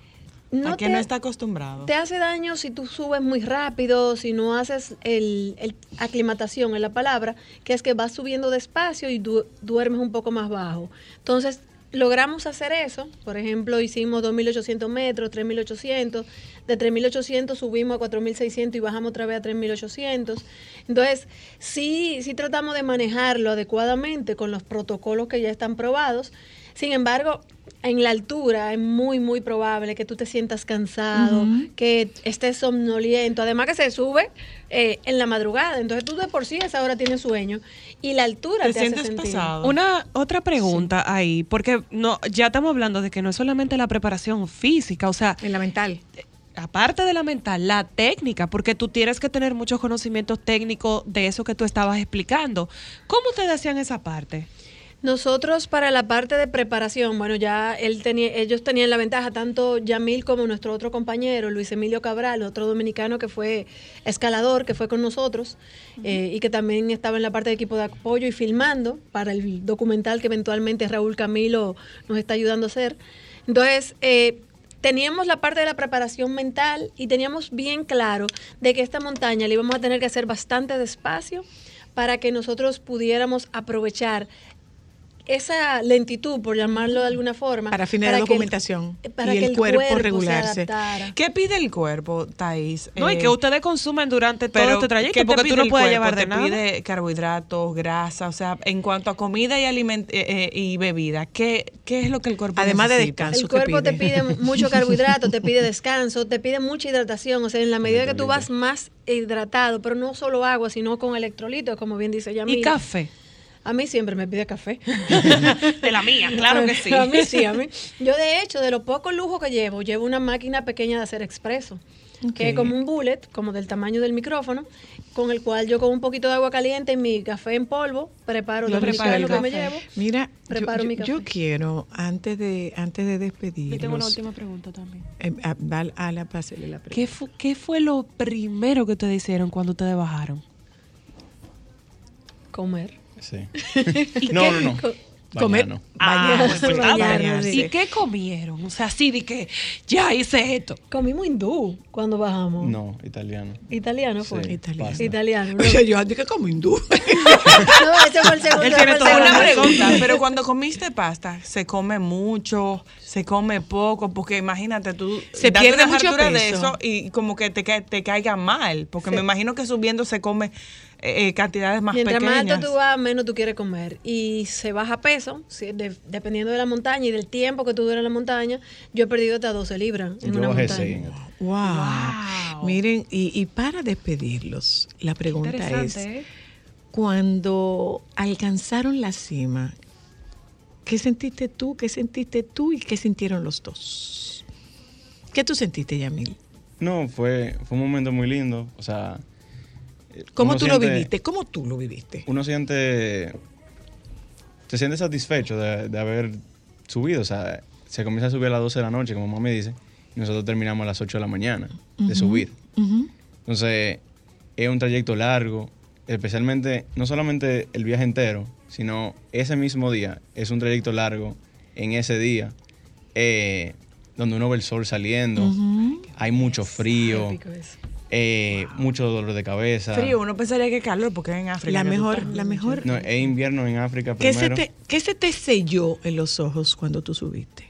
No a te- no está acostumbrado. te hace daño si tú subes muy rápido, si no haces el, el- aclimatación en la palabra, que es que vas subiendo despacio y du- duermes un poco más bajo. Entonces, logramos hacer eso. Por ejemplo, hicimos 2.800 metros, 3.800. De 3.800 subimos a 4.600 y bajamos otra vez a 3.800. Entonces, sí, sí tratamos de manejarlo adecuadamente con los protocolos que ya están probados. Sin embargo, en la altura es muy, muy probable que tú te sientas cansado, que estés somnoliento. Además que se sube eh, en la madrugada. Entonces tú de por sí a esa hora tienes sueño. Y la altura te, hace sentir. Una otra pregunta ahí, porque no ya estamos hablando de que no es solamente la preparación física, o sea, en la mental. Aparte de la mental, la técnica, porque tú tienes que tener muchos conocimientos técnicos de eso que tú estabas explicando. ¿Cómo ustedes hacían esa parte? Nosotros para la parte de preparación, bueno, ya él tenía, ellos tenían la ventaja, tanto Yamil como nuestro otro compañero, Luis Emilio Cabral, otro dominicano que fue escalador, que fue con nosotros eh, y que también estaba en la parte de equipo de apoyo y filmando para el documental que eventualmente Raúl Camilo nos está ayudando a hacer. Entonces, eh, teníamos la parte de la preparación mental y teníamos bien claro de que esta montaña la íbamos a tener que hacer bastante despacio para que nosotros pudiéramos aprovechar esa lentitud, por llamarlo de alguna forma. Para fines de que el- documentación para y que el, cuerpo, se regularse. ¿Qué pide el cuerpo, Thais? No, y Eh, que ustedes consumen durante todo este trayecto, ¿qué te porque tú pide no el puedes cuerpo? llevar de te nada. pide carbohidratos, grasa, o sea, en cuanto a comida y aliment eh, eh, y bebida, ¿qué, ¿qué es lo que el cuerpo Además de descanso, El cuerpo te pide mucho carbohidrato, te pide descanso, te pide mucha hidratación. O sea, en la medida que tú vas más hidratado, pero no solo agua, sino con electrolitos, como bien dice Yamil. ¿Y café? A mí siempre me pide café. De la mía, claro que sí. A mí sí, a mí. Yo, de hecho, de los pocos lujos que llevo, llevo una máquina pequeña de hacer expreso. Que es como un bullet, como del tamaño del micrófono, con el cual yo con un poquito de agua caliente y mi café en polvo, preparo Lo lo prepara el que me llevo. Mira, yo, Preparo yo- mi café. yo quiero, antes de, antes de Yo despedirnos, tengo una última pregunta también. eh, a, a- a la pásele la pregunta. ¿Qué, fu- ¿Qué fue lo primero que ustedes hicieron cuando ustedes bajaron? Comer. Sí. ¿Y No, no, no. Co- Comer. Ah, Bañarse, pues bañarse. ¿Y qué comieron? O sea, así de que ya hice esto. Comimos hindú cuando bajamos. No, italiano. Italiano fue. Sí, Italiano. pasta. Italiano. ¿no? Oye, yo antes que como hindú. No, ese fue el segundo. Él tiene toda una pregunta, pero cuando comiste pasta, ¿se come mucho? ¿Se come poco? Porque imagínate, tú Se pierde mucho hartura de peso. eso y como que te, te caiga mal, porque Sí. me imagino que subiendo se come eh, eh, cantidades más Mientras más pequeñas. alto tú vas, menos tú quieres comer. Y se baja peso, de- dependiendo de la montaña y del tiempo que tú duras en la montaña. Yo he perdido hasta 12 libras en Yo una bajé montaña. Wow. Miren, y, y para despedirlos, la pregunta es, ¿eh? cuando alcanzaron la cima, ¿qué sentiste tú? ¿Qué sentiste tú? ¿Y qué sintieron los dos? ¿Qué tú sentiste, Yamil? No, fue, fue un momento muy lindo. O sea. ¿Cómo tú lo viviste? ¿Cómo tú lo viviste? Uno siente. Se siente satisfecho de, de haber subido. O sea, se comienza a subir a las 12 de la noche, como mamá me dice, y nosotros terminamos a las 8 de la mañana de subir. Entonces, es un trayecto largo, especialmente, no solamente el viaje entero, sino ese mismo día, es un trayecto largo en ese día, eh, donde uno ve el sol saliendo, hay mucho frío, eso. Eh, mucho dolor de cabeza. Frío, uno pensaría que calor porque es en África. La que mejor, la mejor. No, es invierno en África ¿Qué se, primero. te, ¿Qué se te selló en los ojos cuando tú subiste?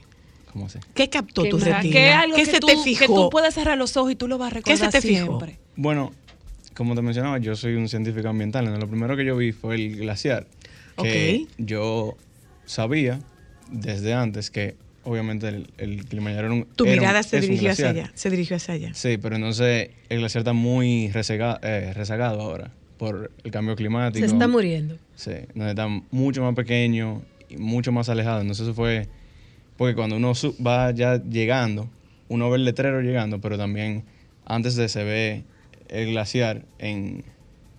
¿Cómo se? ¿Qué captó Qué tu retina? Que es algo ¿Qué que, se tú, te que fijó? tú puedes cerrar los ojos y tú lo vas a ¿Qué se recordar te fijó? siempre. Bueno, como te mencionaba, yo soy un científico ambiental. ¿no? Lo primero que yo vi fue el glaciar. Que Ok. yo sabía desde antes que obviamente el, el Kilimanjaro era un Tu era un- mirada se dirigió hacia allá. Se dirigió hacia allá. Sí, pero entonces el glaciar está muy resega- eh, rezagado ahora por el cambio climático. Se está muriendo. Sí, donde está mucho más pequeño y mucho más alejado. Entonces eso fue, porque cuando uno su- va ya llegando, uno ve el letrero llegando, pero también antes de se ve el glaciar en,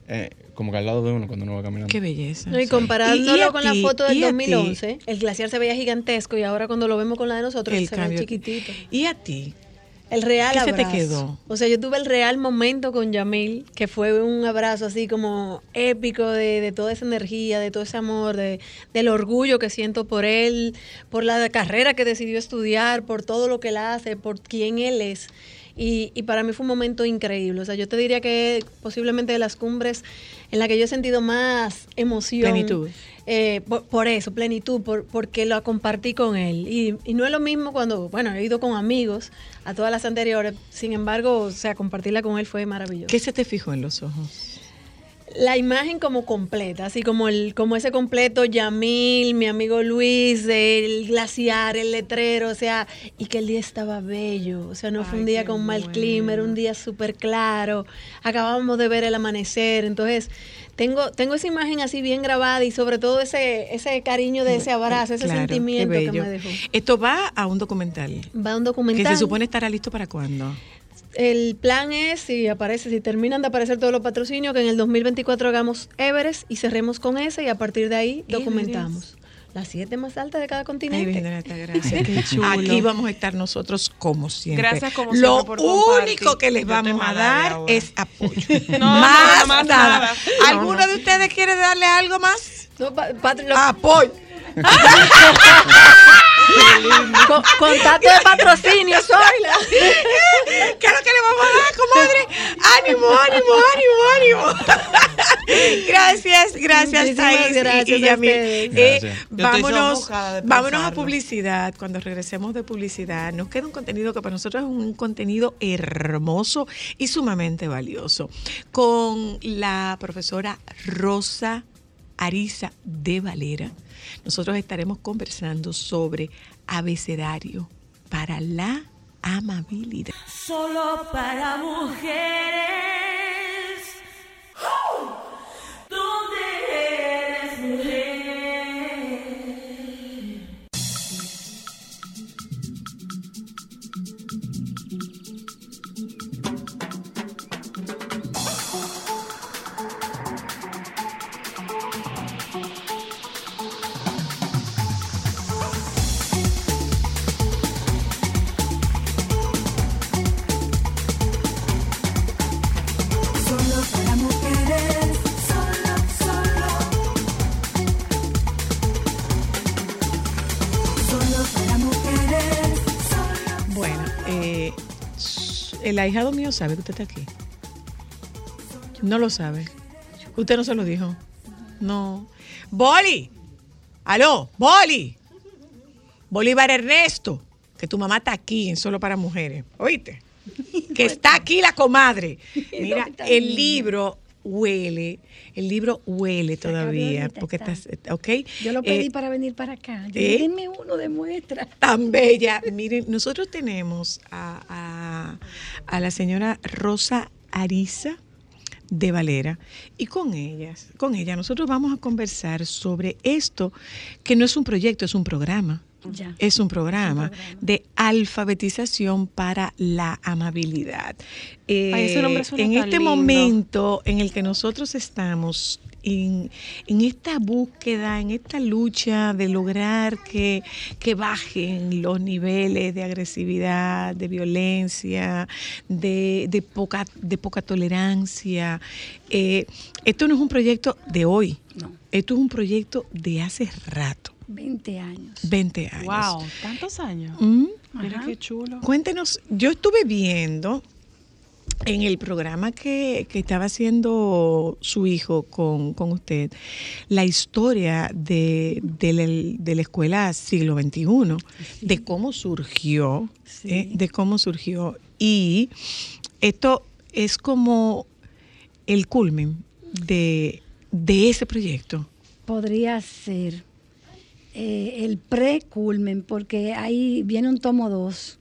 eh, como que al lado de uno cuando uno va caminando. Qué belleza. No, y Sí. comparándolo Y- y a con la foto del y a ti, 2011, el glaciar se veía gigantesco y ahora cuando lo vemos con la de nosotros el se ve chiquitito. Y a ti, El real ¿Qué se te quedó? O sea, yo tuve el real momento con Yamil, que fue un abrazo así como épico de, de toda esa energía, de todo ese amor, de, del orgullo que siento por él, por la carrera que decidió estudiar, por todo lo que él hace, por quién él es. Y, y para mí fue un momento increíble. O sea, yo te diría que posiblemente de las cumbres en la que yo he sentido más emoción. Plenitud. Eh, por, por eso, plenitud, por, porque lo compartí con él. Y, y no es lo mismo cuando, bueno, he ido con amigos a todas las anteriores, sin embargo, o sea, compartirla con él fue maravilloso. ¿Qué se te fijó en los ojos? La imagen como completa, así como el, como ese completo Yamil, mi amigo Luis, el glaciar, el letrero, o sea, y que el día estaba bello, o sea, no fue un día con mal clima, era un día súper claro, acabábamos de ver el amanecer, entonces tengo, tengo esa imagen así bien grabada y sobre todo ese, ese cariño de ese abrazo, ese Claro, sentimiento que me dejó. Esto va a un documental. Va a un documental. Que se supone estará listo para cuándo. El plan es, si aparece, si terminan de aparecer todos los patrocinios, que en el 2024 hagamos Everest y cerremos con ese y a partir de ahí documentamos. Las siete más altas de cada Ay, continente. Virgen de la Gracia. Aquí vamos a estar nosotros como siempre. Gracias como Lo siempre por compartir. único que les vamos a dar ahora. es apoyo. No, más no, más nada. nada. ¿Alguno de ustedes quiere darle algo más? No, pa- patri- lo- Apoyo. Con- contacto de patrocinio, Zoila. ¿Qué es lo que le vamos a dar, comadre? ánimo, ánimo, ánimo, ánimo. gracias, gracias, Thais gracias y a ustedes. Eh, vámonos, vámonos a publicidad. Cuando regresemos de publicidad, nos queda un contenido que para nosotros es un contenido hermoso y sumamente valioso. Con la profesora Rosa Ariza de Valera, nosotros estaremos conversando sobre abecedario para la amabilidad. Solo para mujeres. El ahijado mío sabe que usted está aquí. No lo sabe. Usted no se lo dijo. No. Boli. Aló, Boli. Bolívar Ernesto. Que tu mamá está aquí en Solo para Mujeres. ¿Oíste? Que está aquí la comadre. Mira, el libro huele. El libro huele todavía. Porque estás, ¿ok? Yo lo pedí Eh, para venir para acá. Yo, ¿eh? Denme uno de muestra. tan bella. Miren, nosotros tenemos a, a- a la señora Rosa Ariza de Valera y con ellas, con ella nosotros vamos a conversar sobre esto que no es un proyecto, es un programa. Ya. Es un programa de alfabetización para la amabilidad. Eh, Ay, en este lindo. momento en el que nosotros estamos en, en esta búsqueda, en esta lucha de lograr que, que bajen los niveles de agresividad, de violencia, de, de poca, de poca tolerancia. eh, esto no es un proyecto de hoy, No. esto es un proyecto de hace rato, 20 años. 20 años. Wow, tantos años. Mm. Mira Ajá. qué chulo. Cuéntenos, yo estuve viendo en el programa que, que estaba haciendo su hijo con, con usted, la historia de, de la, de la escuela siglo XXI, de cómo surgió, eh, de cómo surgió. Y esto es como el culmen de, de ese proyecto. Podría ser eh, el pre-culmen, porque ahí viene un tomo 2.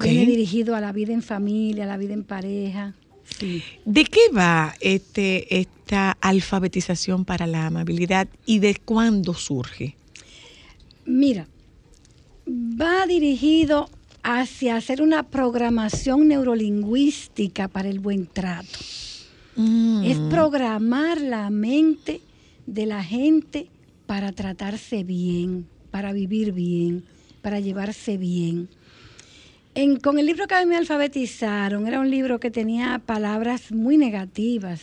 Que viene dirigido a la vida en familia, a la vida en pareja. Sí. ¿De qué va este, esta alfabetización para la amabilidad y de cuándo surge? Mira, va dirigido hacia hacer una programación neurolingüística para el buen trato. Mm. Es programar la mente de la gente para tratarse bien, para vivir bien, para llevarse bien. En- con el libro que a mí me alfabetizaron, era un libro que tenía palabras muy negativas.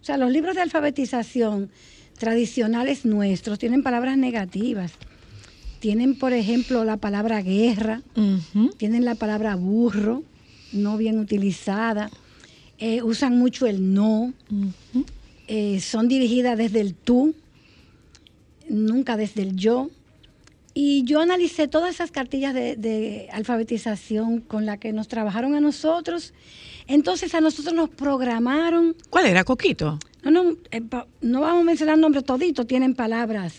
O sea, los libros de alfabetización tradicionales nuestros tienen palabras negativas. Tienen, por ejemplo, la palabra guerra, tienen la palabra burro, no bien utilizada, eh, usan mucho el no, eh, son dirigidas desde el tú, nunca desde el yo. Y yo analicé todas esas cartillas de, de alfabetización con las que nos trabajaron a nosotros. Entonces a nosotros nos programaron. ¿Cuál era, Coquito? No, no, eh, pa- no vamos a mencionar nombres, toditos tienen palabras.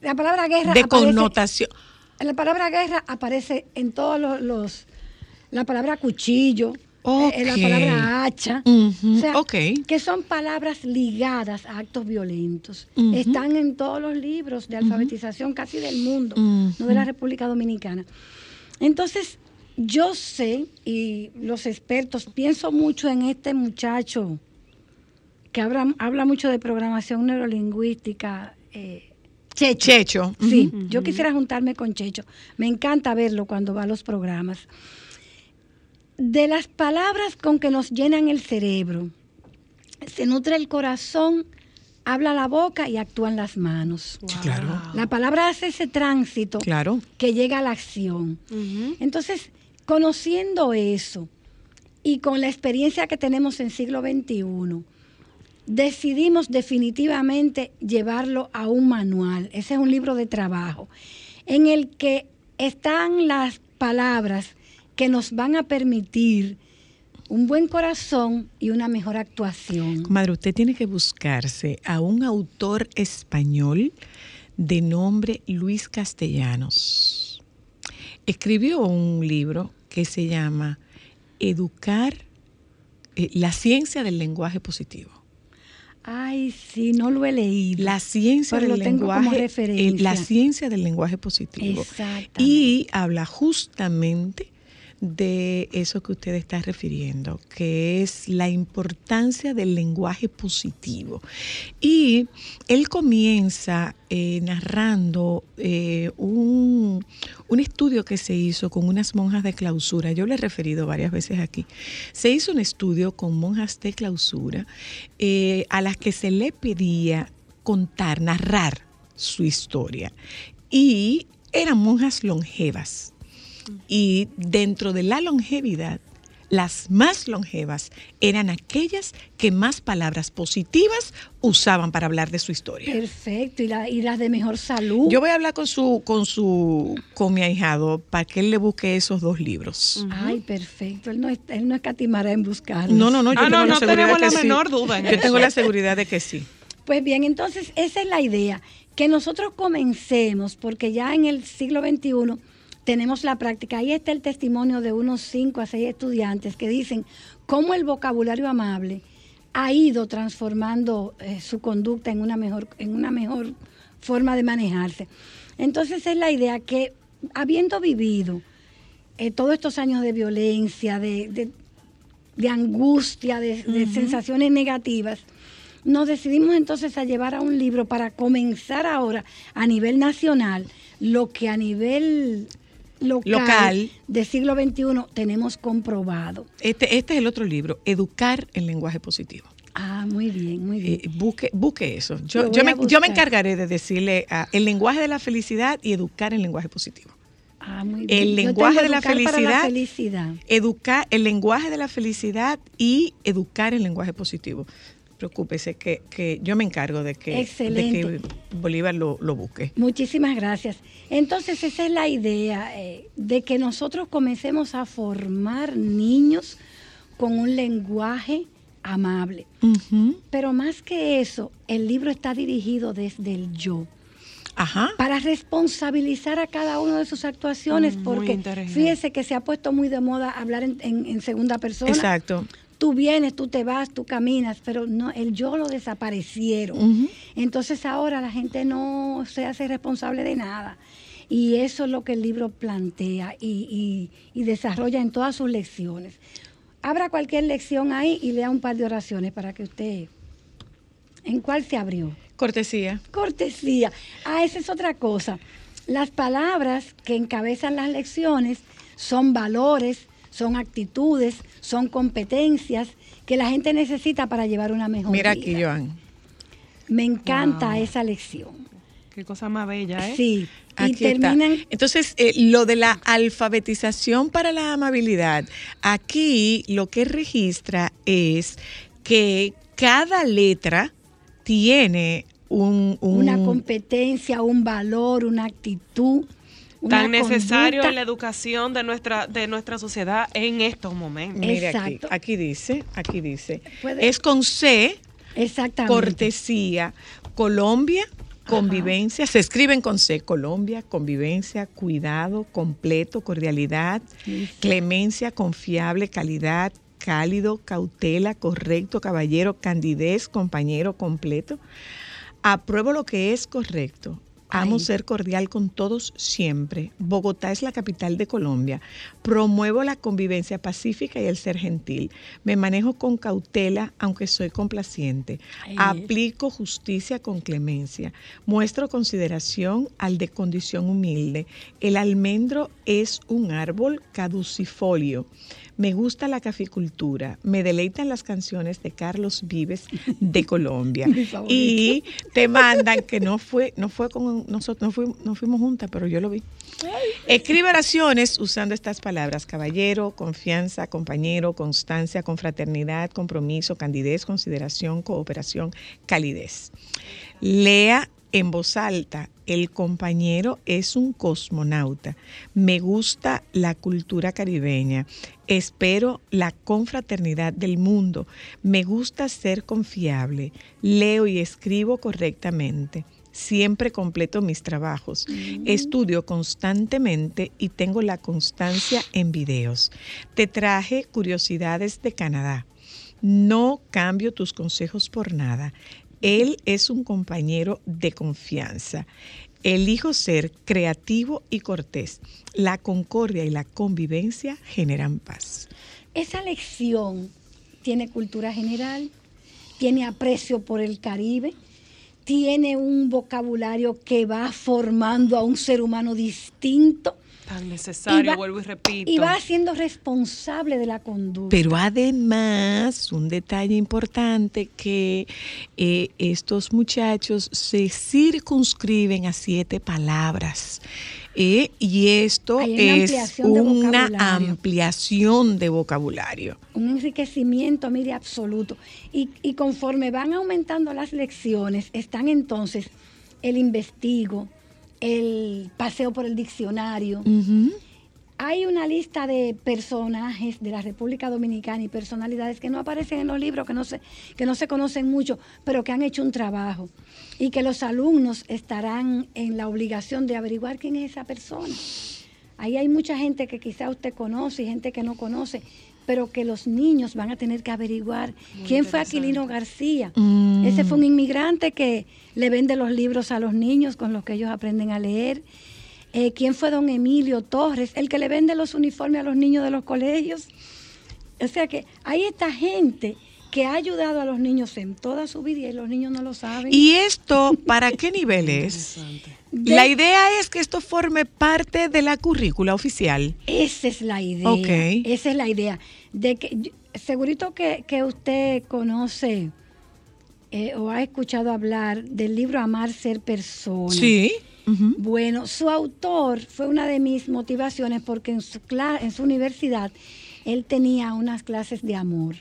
La palabra guerra De aparece- connotación. La palabra guerra aparece en todos los, los- la palabra cuchillo, eh, la palabra hacha, o sea, que son palabras ligadas a actos violentos. Están en todos los libros de alfabetización casi del mundo, no de la República Dominicana. Entonces, yo sé, y los expertos, pienso mucho en este muchacho que habla, habla mucho de programación neurolingüística. eh, Checho. Checho. Sí, yo quisiera juntarme con Checho. Me encanta verlo cuando va a los programas. De las palabras con que nos llenan el cerebro, se nutre el corazón, habla la boca y actúan las manos. Claro. La palabra hace ese tránsito Claro. que llega a la acción. Entonces, conociendo eso y con la experiencia que tenemos en siglo XXI, decidimos definitivamente llevarlo a un manual. Ese es un libro de trabajo en el que están las palabras que nos van a permitir un buen corazón y una mejor actuación. Comadre, usted tiene que buscarse a un autor español de nombre Luis Castellanos. Escribió un libro que se llama Educar, eh, la ciencia del lenguaje positivo. Ay, sí, no lo he leído. La ciencia Pero del lo tengo como lenguaje, eh, referencia. la ciencia del lenguaje positivo. Exactamente. Y habla justamente de eso que usted está refiriendo, que es la importancia del lenguaje positivo. Y él comienza eh, narrando eh, un, un estudio que se hizo con unas monjas de clausura. Yo le he referido varias veces aquí. Se hizo un estudio con monjas de clausura eh, a las que se le pedía contar, narrar su historia. Y eran monjas longevas. Y dentro de la longevidad, las más longevas eran aquellas que más palabras positivas usaban para hablar de su historia. Perfecto, y, la- y las de mejor salud. Yo voy a hablar con su, con su, con mi ahijado para que él le busque esos dos libros. Ay, perfecto. Él no, él no escatimará en buscarlos. No, no, no, yo Ah, tengo no, la no tenemos la sí. menor duda Yo tengo la seguridad de que sí. Pues bien, entonces esa es la idea, que nosotros comencemos, porque ya en el siglo XXI tenemos la práctica. Ahí está el testimonio de unos cinco a seis estudiantes que dicen cómo el vocabulario amable ha ido transformando eh, su conducta en una mejor, en una mejor forma de manejarse. Entonces es la idea que habiendo vivido eh, todos estos años de violencia, de, de- de angustia, de, sensaciones negativas, nos decidimos entonces a llevar a un libro para comenzar ahora a nivel nacional lo que a nivel local, Local. de siglo XXI tenemos comprobado. Este, este es el otro libro, Educar en lenguaje positivo. Ah, muy bien, muy bien. Eh, busque, busque eso. Yo, yo, me, yo me encargaré de decirle el lenguaje de la felicidad y educar en lenguaje positivo. Ah, muy bien. El lenguaje de la felicidad. felicidad. Educar, el lenguaje de la felicidad y educar en lenguaje positivo. Preocúpese que, que yo me encargo de que, de que Bolívar lo, lo busque. Muchísimas gracias. Entonces esa es la idea, eh, de que nosotros comencemos a formar niños con un lenguaje amable. Pero más que eso, el libro está dirigido desde el yo. Ajá. Para responsabilizar a cada uno de sus actuaciones, Mm, muy porque fíjese que se ha puesto muy de moda hablar en, en- en segunda persona. Exacto. Tú vienes, tú te vas, tú caminas, pero no, el yo lo desaparecieron. Entonces ahora la gente no se hace responsable de nada. Y eso es lo que el libro plantea y, y- y desarrolla en todas sus lecciones. Abra cualquier lección ahí y lea un par de oraciones para que usted... ¿En cuál se abrió? Cortesía. Cortesía. Ah, esa es otra cosa. Las palabras que encabezan las lecciones son valores, son actitudes, son competencias que la gente necesita para llevar una mejor Mira vida. aquí, Joan. Me encanta Wow. esa lección. Qué cosa más bella, ¿eh? Sí. Y Aquí está. terminan Entonces, eh, lo de la alfabetización para la amabilidad, aquí lo que registra es que cada letra tiene un... un- una competencia, un valor, una actitud. Tan necesario conducta. en la educación de nuestra, de nuestra sociedad en estos momentos. Mire aquí, aquí dice, aquí dice, Puede- es con C, Exactamente. cortesía, Colombia, convivencia, se escriben con C, Colombia, convivencia, cuidado, completo, cordialidad, clemencia, confiable, calidad, cálido, cautela, correcto, caballero, candidez, compañero, completo. Apruebo lo que es correcto. Amo Ay. ser cordial con todos siempre. Bogotá es la capital de Colombia. Promuevo la convivencia pacífica y el ser gentil. Me manejo con cautela, aunque soy complaciente. Ay. Aplico justicia con clemencia. Muestro consideración al de condición humilde. El almendro es un árbol caducifolio. Me gusta la caficultura, me deleitan las canciones de Carlos Vives de Colombia. Y te mandan que no fue, no fue con nosotros, no fuimos, no fuimos juntas, pero yo lo vi. Escribe oraciones usando estas palabras: caballero, confianza, compañero, constancia, confraternidad, compromiso, candidez, consideración, cooperación, calidez. Lea en voz alta. El compañero es un cosmonauta. Me gusta la cultura caribeña. Espero la confraternidad del mundo. Me gusta ser confiable. Leo y escribo correctamente. Siempre completo mis trabajos. Estudio constantemente y tengo la constancia en videos. Te traje curiosidades de Canadá. No cambio tus consejos por nada. Él es un compañero de confianza. Elijo ser creativo y cortés. La concordia y la convivencia generan paz. Esa lección tiene cultura general, tiene aprecio por el Caribe, tiene un vocabulario que va formando a un ser humano distinto Tan necesario, Y va- vuelvo y repito. y va siendo responsable de la conducta. Pero además, un detalle importante que eh, estos muchachos se circunscriben a siete palabras. eh, y esto es ampliación de una vocabulario. ampliación de vocabulario. un enriquecimiento, mire, absoluto. Y, y conforme van aumentando las lecciones, están entonces el investigo, el paseo por el diccionario. Hay una lista de personajes de la República Dominicana y personalidades que no aparecen en los libros, que no se, que no se conocen mucho, pero que han hecho un trabajo. Y que los alumnos estarán en la obligación de averiguar quién es esa persona. Ahí hay mucha gente que quizá usted conoce y gente que no conoce, pero que los niños van a tener que averiguar quién fue Aquilino García. Mm. Ese fue un inmigrante que le vende los libros a los niños con los que ellos aprenden a leer. Eh, ¿Quién fue don Emilio Torres? El que le vende los uniformes a los niños de los colegios. O sea que hay esta gente que ha ayudado a los niños en toda su vida y los niños no lo saben. ¿Y esto para qué nivel es? La idea es que esto forme parte de la currícula oficial. Esa es la idea. Ok. Esa es la idea. De que segurito que, que usted conoce eh, o ha escuchado hablar del libro Amar ser persona. Sí. Bueno, su autor fue una de mis motivaciones porque en su, en su universidad él tenía unas clases de amor.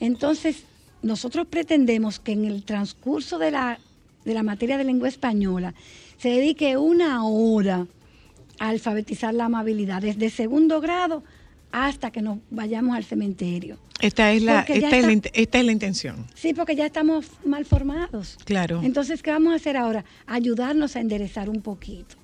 Entonces, nosotros pretendemos que en el transcurso de la, de la materia de lengua española se dedique una hora a alfabetizar la amabilidad, desde segundo grado hasta que nos vayamos al cementerio. Esta es la, esta es la, esta es la intención. Sí, porque ya estamos mal formados. Claro. Entonces, ¿qué vamos a hacer ahora? Ayudarnos a enderezar un poquito.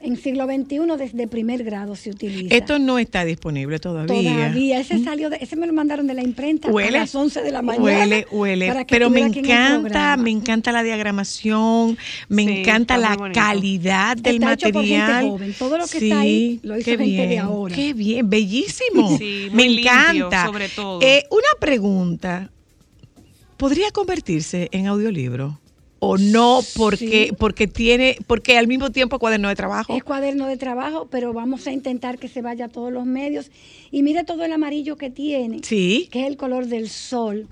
En siglo XXI, desde primer grado se utiliza. Esto no está disponible todavía. Todavía. Ese salió, de- ese me lo mandaron de la imprenta Huele, a las 11 de la mañana. Huele, huele. Pero me en encanta, me encanta la diagramación, me Sí, encanta la bonito. calidad del Está hecho por gente material. joven. Todo lo que está ahí lo hizo qué gente bien, de ahora. Qué bien, bellísimo. Sí, me limpio, encanta. sobre todo. Eh, una pregunta. ¿Podría convertirse en audiolibro? O no porque porque tiene porque al mismo tiempo cuaderno de trabajo. Es cuaderno de trabajo, pero vamos a intentar que se vaya a todos los medios. Y mire todo el amarillo que tiene, Sí. que es el color del sol,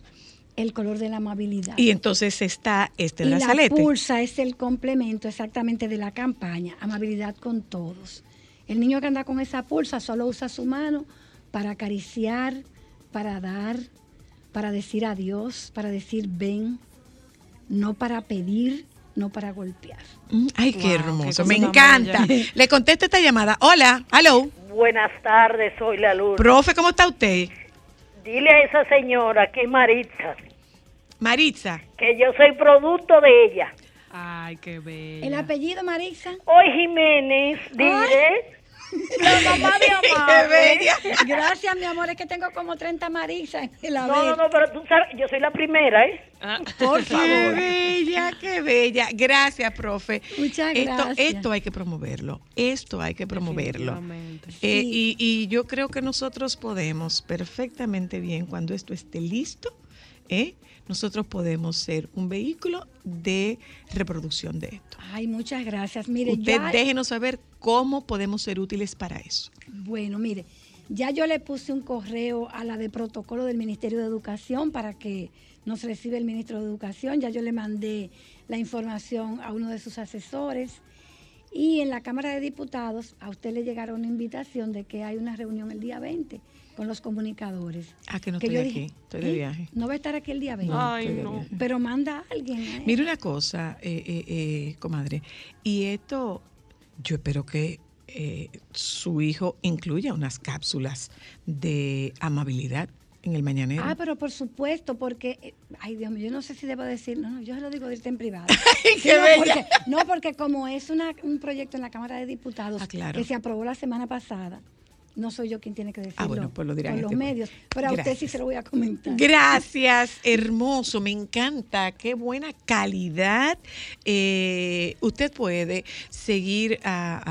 el color de la amabilidad. Y entonces está este Y la brazalete. pulsa es el complemento exactamente de la campaña, amabilidad con todos. El niño que anda con esa pulsa solo usa su mano para acariciar, para dar, para decir adiós, para decir ven, no para pedir, no para golpear. Mm, Ay, qué Wow, hermoso, qué me encanta. bella. Le contesto esta llamada. Hola, hello. Buenas tardes, soy la luz. Profe, ¿cómo está usted? Dile a esa señora que es Maritza, Maritza. que yo soy producto de ella. Ay, qué bello. ¿El apellido, Marisa? Hoy Jiménez, dile. La mamá de Gracias, mi amor, es que tengo como 30 Marisa en el No, no, no, pero tú sabes, yo soy la primera, ¿eh? Por Qué favor. bella, qué bella. Gracias, profe. Muchas gracias. Esto hay que promoverlo. Esto hay que promoverlo. Eh, y, y yo creo que nosotros podemos perfectamente bien, cuando esto esté listo, ¿eh? nosotros podemos ser un vehículo de reproducción de esto. Ay, muchas gracias. Mire, Usted ya- déjenos saber cómo podemos ser útiles para eso. Bueno, mire, ya yo le puse un correo a la de protocolo del Ministerio de Educación para que nos reciba el ministro de Educación. Ya yo le mandé la información a uno de sus asesores. Y en la Cámara de Diputados a usted le llegará una invitación de que hay una reunión el día 20 con los comunicadores. Ah, que no Que estoy yo aquí, dije, estoy de ¿eh? viaje. No va a estar aquí el día 20. No, estoy de viaje. Pero manda a alguien. ¿eh? Mire una cosa, eh, eh, eh, comadre, y esto, yo espero que eh, su hijo incluya unas cápsulas de amabilidad en el mañanero. Ah, pero por supuesto, porque, eh, ay Dios mío, yo no sé si debo decir, no, no, yo se lo digo dirte en privado. qué no, bella! Porque, no, porque como es una, un proyecto en la Cámara de Diputados Ah, claro. que se aprobó la semana pasada, no soy yo quien tiene que decirlo. Ah, bueno, pues lo dirá por en los este medios, pero a usted sí Gracias. se lo voy a comentar. Gracias, hermoso, me encanta, qué buena calidad. Eh, usted puede seguir a,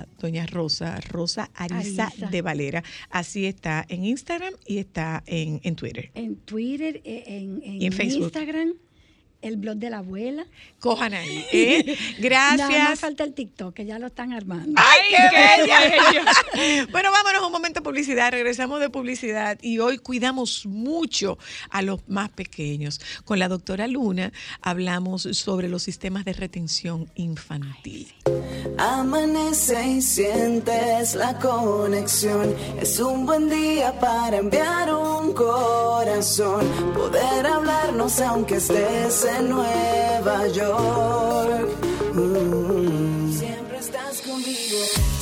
a doña Rosa, Rosa Arisa, Arisa. de Valera. Así está en Instagram y está en, en Twitter. En Twitter, eh, en, en Y en Facebook. Instagram, el blog de la abuela. Cojan ahí. ¿eh? Gracias. Nada más falta el TikTok, que ya lo están armando. ¡Ay, qué bella! bueno, vámonos a un momento de publicidad. Regresamos de publicidad y hoy cuidamos mucho a los más pequeños. Con la doctora Luna hablamos sobre los sistemas de retención infantil. Amanece y sientes la conexión. Es un buen día para enviar un corazón. Poder hablarnos aunque estés en Nueva York. Mm. Siempre estás conmigo.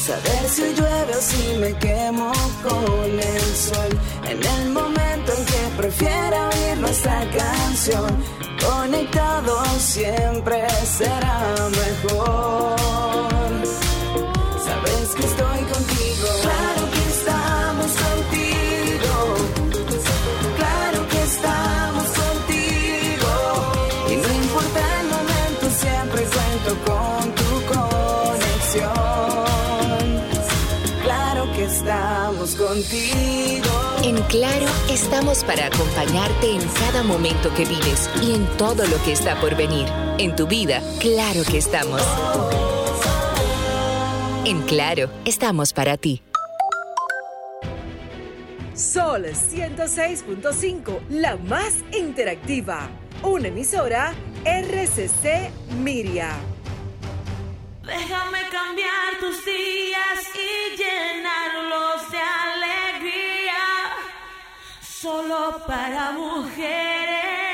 Saber si llueve o si me quemo con el sol. En el momento en que prefiera oír nuestra canción. Conectado siempre será mejor. Claro, estamos para acompañarte en cada momento que vives y en todo lo que está por venir. En tu vida, claro que estamos. En Claro, estamos para ti. Sol 106.5, la más interactiva. Una emisora RCC Miria. Déjame cambiar tus días y llenarlos de alegría. Solo para mujeres.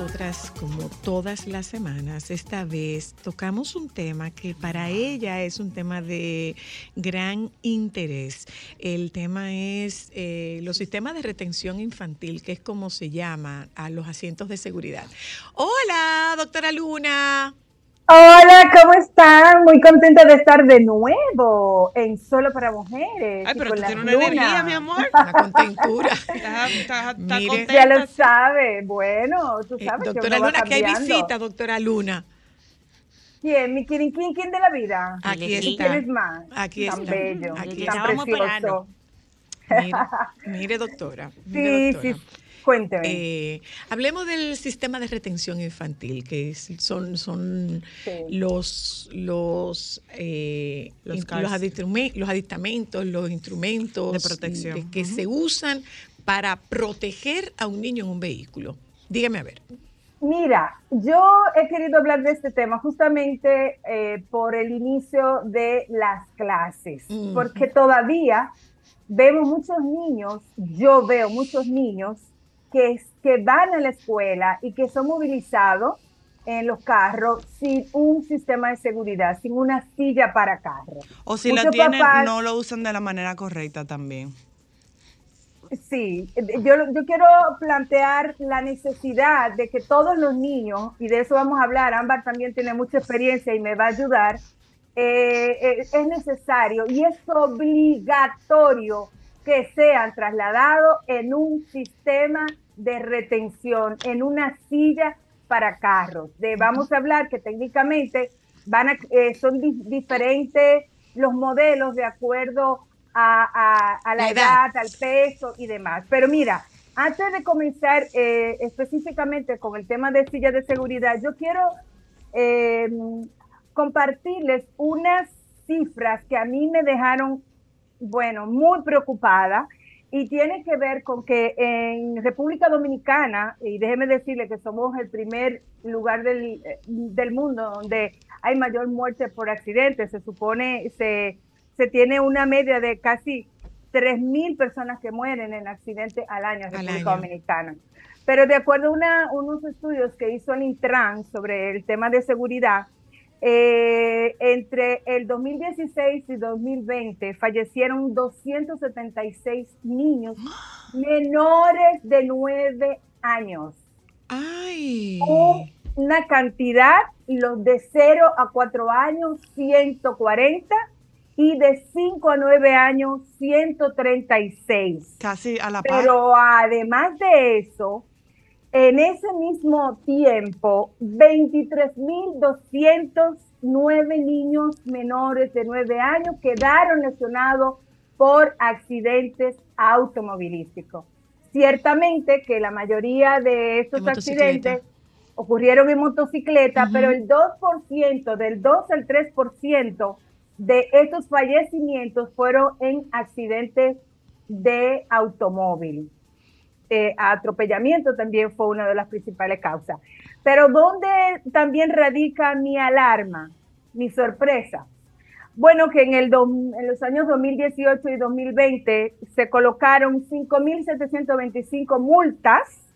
Nosotras, como todas las semanas, esta vez tocamos un tema que para ella es un tema de gran interés. El tema es eh, los sistemas de retención infantil, que es como se llama a los asientos de seguridad. Hola, doctora Luna. Hola, ¿cómo están? Muy contenta de estar de nuevo en Solo para Mujeres. Ay, pero con tú tienes una Luna. energía, mi amor. La contentura. Estás- estás- estás Mire. contenta. Ya lo sabe. Bueno, tú Eh, sabes que doctora uno va Luna, que hay visita, doctora Luna. ¿Quién? ¿Mi quirinquín? ¿Quién de la vida? Aquí ¿Y está. quién es más? Aquí Tan está. bello, Aquí tan estábamos precioso. Mire, mire, doctora. mire, Sí, doctora. sí, cuénteme. Eh, hablemos del sistema de retención infantil, que es- son, son Sí. los los eh, Los los, los aditamentos, los instrumentos De protección. de- que se usan para proteger a un niño en un vehículo. Dígame a ver. Mira, yo he querido hablar de este tema justamente eh, por el inicio de las clases, Mm. porque todavía vemos muchos niños, yo veo muchos niños que, que van a la escuela y que son movilizados en los carros sin un sistema de seguridad, sin una silla para carro. O si Muchos lo tienen, papás- no lo usan de la manera correcta también. Sí, yo, yo quiero plantear la necesidad de que todos los niños, y de eso vamos a hablar, Ámbar también tiene mucha experiencia y me va a ayudar, eh, eh, es necesario y es obligatorio que sean trasladados en un sistema de retención, en una silla para carros. De, vamos a hablar que técnicamente van a, eh, son di- diferentes los modelos de acuerdo a, a- a la La edad, edad. al peso y demás. Pero mira, antes de comenzar eh, específicamente con el tema de sillas de seguridad, yo quiero eh, compartirles unas cifras que a mí me dejaron, bueno, muy preocupada y tiene que ver con que en República Dominicana, y déjeme decirle que somos el primer lugar del, eh, del mundo donde hay mayor muerte por accidentes, se supone, se, se tiene una media de casi 3.000 personas que mueren en accidentes al año en República año. Dominicana. Pero de acuerdo a una- unos estudios que hizo el Intran sobre el tema de seguridad, eh, entre el 2016 y 2020 fallecieron 276 niños menores de 9 años. ¡Ay! Una cantidad, los de 0 a 4 años, 140, y de 5 a 9 años, 136. Casi a la par. Pero además de eso, en ese mismo tiempo, 23.209 niños menores de 9 años quedaron lesionados por accidentes automovilísticos. Ciertamente que la mayoría de estos accidentes ocurrieron en motocicleta, pero el 2%, del 2 al 3% de estos fallecimientos fueron en accidentes de automóvil. Eh, atropellamiento también fue una de las principales causas. Pero ¿dónde también radica mi alarma, mi sorpresa? Bueno, que en, los años 2018 y 2020 se colocaron 5.725 multas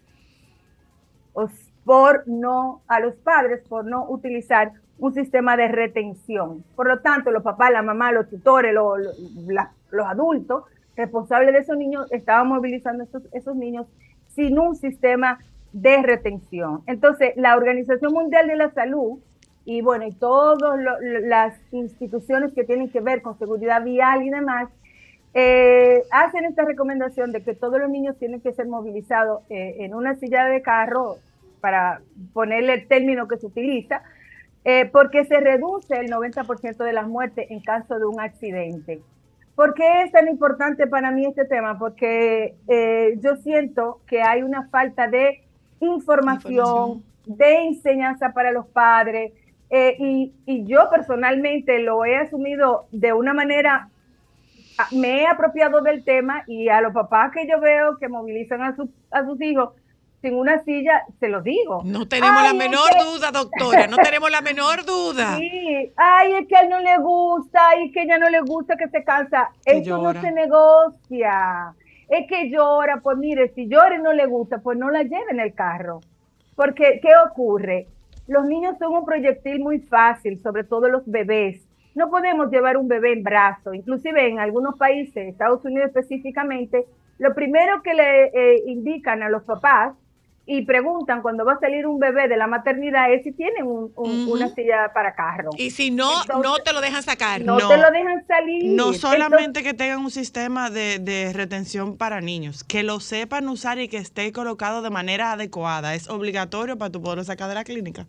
por no a los padres por no utilizar un sistema de retención. Por lo tanto, los papás, la mamá, los tutores, los adultos responsables de esos niños estaban movilizando esos, esos niños sin un sistema de retención. Entonces, la Organización Mundial de la Salud y bueno, y todas las instituciones que tienen que ver con seguridad vial y demás, eh, hacen esta recomendación de que todos los niños tienen que ser movilizados eh, en una silla de carro, para ponerle el término que se utiliza, eh, porque se reduce el 90% de las muertes en caso de un accidente. ¿Por qué es tan importante para mí este tema? Porque eh, yo siento que hay una falta de información, de enseñanza para los padres, eh, y, y yo personalmente lo he asumido de una manera a- me he apropiado del tema y a los papás que yo veo que movilizan a, su- a sus hijos sin una silla, se los digo. No tenemos Ay, la es menor que- duda, doctora, no tenemos la menor duda. Sí, ay, es que a él no le gusta, y que a ella no le gusta que se cansa. Que Eso llora. no se negocia. Es que llora, pues mire, si llora y no le gusta, pues no la lleve en el carro. Porque, ¿qué ocurre? Los niños son un proyectil muy fácil, sobre todo los bebés. No podemos llevar un bebé en brazo. Inclusive en algunos países, Estados Unidos específicamente, lo primero que le eh, indican a los papás y preguntan cuando va a salir un bebé de la maternidad es si tienen un- un- una silla para carro. Y si no, no te lo dejan sacar. no, te lo dejan salir. No Entonces, solamente que tengan un sistema de, de retención para niños, que lo sepan usar y que esté colocado de manera adecuada. Es obligatorio para tu poderlo sacar de la clínica.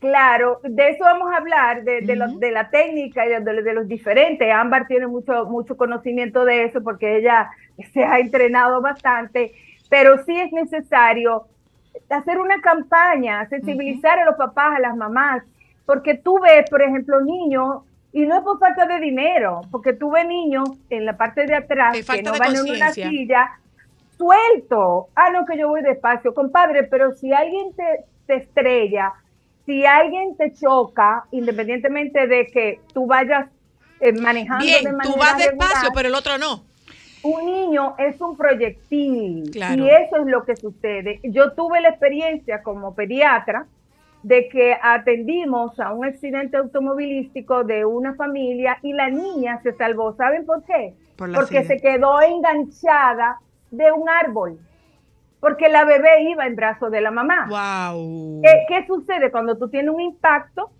Claro, de eso vamos a hablar, de, de, lo- de la técnica y de, de los diferentes. Ámbar tiene mucho, mucho conocimiento de eso porque ella se ha entrenado bastante, pero sí es necesario hacer una campaña, sensibilizar a los papás, a las mamás, porque tú ves, por ejemplo, niños, y no es por falta de dinero, porque tú ves niños en la parte de atrás que no van en una silla suelto. Ah, no, que yo voy despacio, compadre, pero si alguien te, te estrella, si alguien te choca, independientemente de que tú vayas eh, manejando Bien, de tú vas despacio, pero el otro no. Un niño es un proyectil Claro. y eso es lo que sucede. Yo tuve la experiencia como pediatra de que atendimos a un accidente automovilístico de una familia y la niña se salvó. ¿Saben por qué? Por Porque se quedó enganchada de un árbol. Porque la bebé iba en brazos de la mamá. Wow. ¿Qué, qué sucede cuando tú tienes un impacto?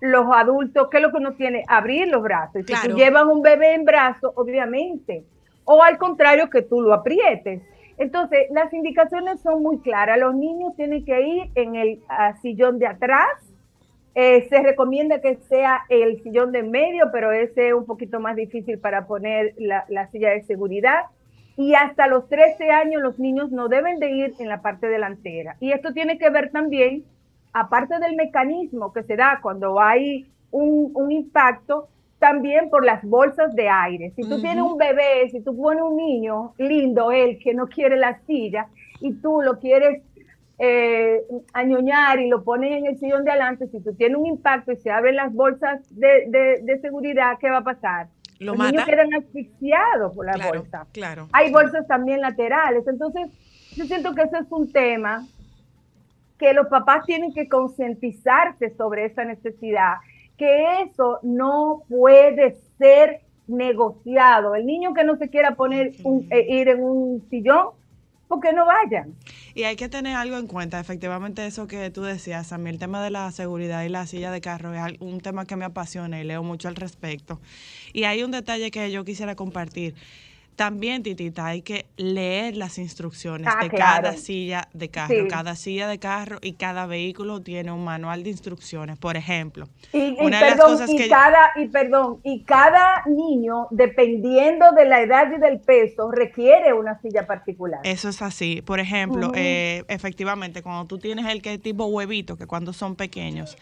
Los adultos, ¿qué es lo que uno tiene? Abrir los brazos. Y si tú llevas un bebé en brazos, obviamente. O al contrario, que tú lo aprietes. Entonces, las indicaciones son muy claras. Los niños tienen que ir en el ah, sillón de atrás. Eh, se recomienda que sea el sillón de medio, pero ese es un poquito más difícil para poner la, la silla de seguridad. Y hasta los 13 años los niños no deben de ir en la parte delantera. Y esto tiene que ver también, aparte del mecanismo que se da cuando hay un, un impacto, también por las bolsas de aire. Si tú tienes un bebé, si tú pones un niño lindo, él que no quiere la silla, y tú lo quieres eh, añoñar y lo pones en el sillón de adelante, si tú tienes un impacto y se abren las bolsas de, de- de seguridad, ¿qué va a pasar? Lo Los niños mata. quedan asfixiados por la Claro, bolsa. claro. Hay bolsas también laterales. Entonces, yo siento que ese es un tema que los papás tienen que concientizarse sobre esa necesidad, que eso no puede ser negociado. El niño que no se quiera poner un- eh, ir en un sillón, porque no vayan. Y hay que tener algo en cuenta, efectivamente eso que tú decías, a mí el tema de la seguridad y la silla de carro es un tema que me apasiona y leo mucho al respecto. Y hay un detalle que yo quisiera compartir. También, Titita, hay que leer las instrucciones Ah, de claro. cada silla de carro. Sí. Cada silla de carro y cada vehículo tiene un manual de instrucciones. Por ejemplo, Y, y una de las perdón, y cada, y perdón, y cada niño, dependiendo de la edad y del peso, requiere una silla particular. Eso es así. Por ejemplo, eh, efectivamente, cuando tú tienes el que tipo huevito, que cuando son pequeños,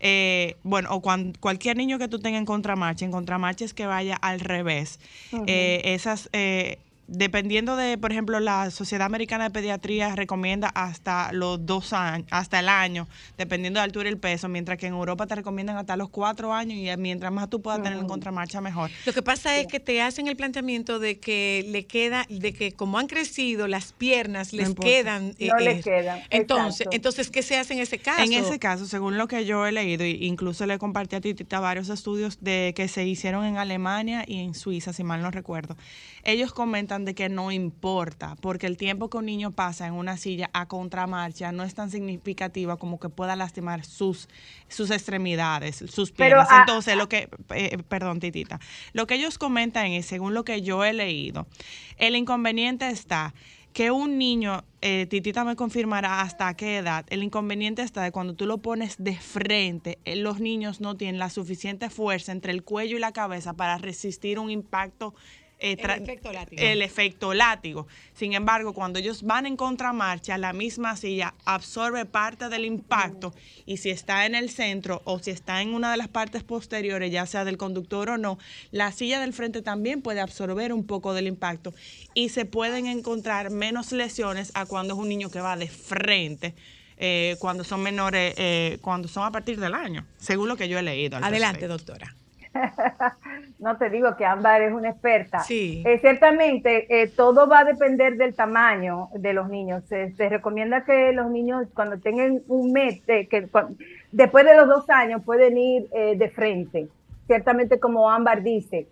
eh, bueno, o cuan- cualquier niño que tú tengas en contramarcha, en contramarcha es que vaya al revés. Eh, esas, eh, dependiendo de, por ejemplo, la Sociedad Americana de Pediatría recomienda hasta los dos años, hasta el año, dependiendo de la altura y el peso, mientras que en Europa te recomiendan hasta los cuatro años y mientras más tú puedas tener en contramarcha, mejor. Lo que pasa es que te hacen el planteamiento de que le queda, de que como han crecido las piernas, les quedan. No les quedan, Entonces, exacto. entonces, ¿qué se hace en ese caso? En ese caso, según lo que yo he leído, e incluso le compartí a Titita varios estudios de que se hicieron en Alemania y en Suiza, si mal no recuerdo. Ellos comentan de que no importa, porque el tiempo que un niño pasa en una silla a contramarcha no es tan significativa como que pueda lastimar sus, sus extremidades, sus Pero, piernas. ah, Entonces, lo que, eh, perdón, Titita, lo que ellos comentan es, según lo que yo he leído, el inconveniente está que un niño, eh, Titita me confirmará hasta qué edad, el inconveniente está de cuando tú lo pones de frente, eh, los niños no tienen la suficiente fuerza entre el cuello y la cabeza para resistir un impacto. Eh, El efecto látigo. el efecto látigo. Sin embargo, cuando ellos van en contramarcha, la misma silla absorbe parte del impacto y si está en el centro o si está en una de las partes posteriores, ya sea del conductor o no, la silla del frente también puede absorber un poco del impacto y se pueden encontrar menos lesiones a cuando es un niño que va de frente. eh, cuando son menores, eh, cuando son a partir del año, según lo que yo he leído. Adelante, respecto. doctora. no te digo que Ámbar es una experta. Sí. Eh, ciertamente, eh, todo va a depender del tamaño de los niños. Se, se recomienda que los niños, cuando tengan un mes, eh, que después de los dos años, pueden ir de frente. Ciertamente, como Ámbar dice.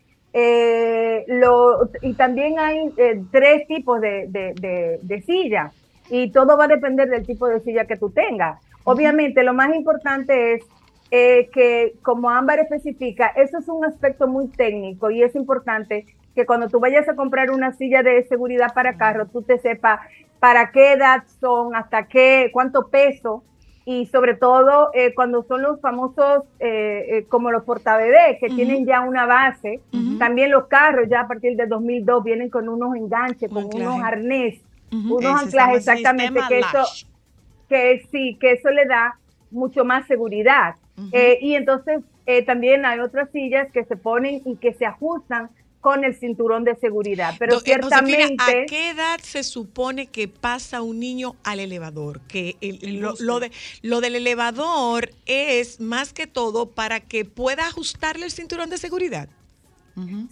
Lo, y también hay tres tipos de, de, de, de silla. Y todo va a depender del tipo de silla que tú tengas. Obviamente, lo más importante es eh, que como Ámbar especifica, eso es un aspecto muy técnico y es importante que cuando tú vayas a comprar una silla de seguridad para carro, tú te sepas para qué edad son, hasta qué, cuánto peso y sobre todo eh, cuando son los famosos eh, eh, como los portabebés que tienen ya una base, también los carros ya a partir de 2002 vienen con unos enganches, con unos arnés, unos Ese anclajes exactamente que eso que sí, que eso le da mucho más seguridad. Eh, y entonces eh, también hay otras sillas que se ponen y que se ajustan con el cinturón de seguridad. Pero Do- eh, Josefina, ciertamente... ¿a qué edad se supone que pasa un niño al elevador? Que el- el- lo, lo de, lo del elevador es más que todo para que pueda ajustarle el cinturón de seguridad.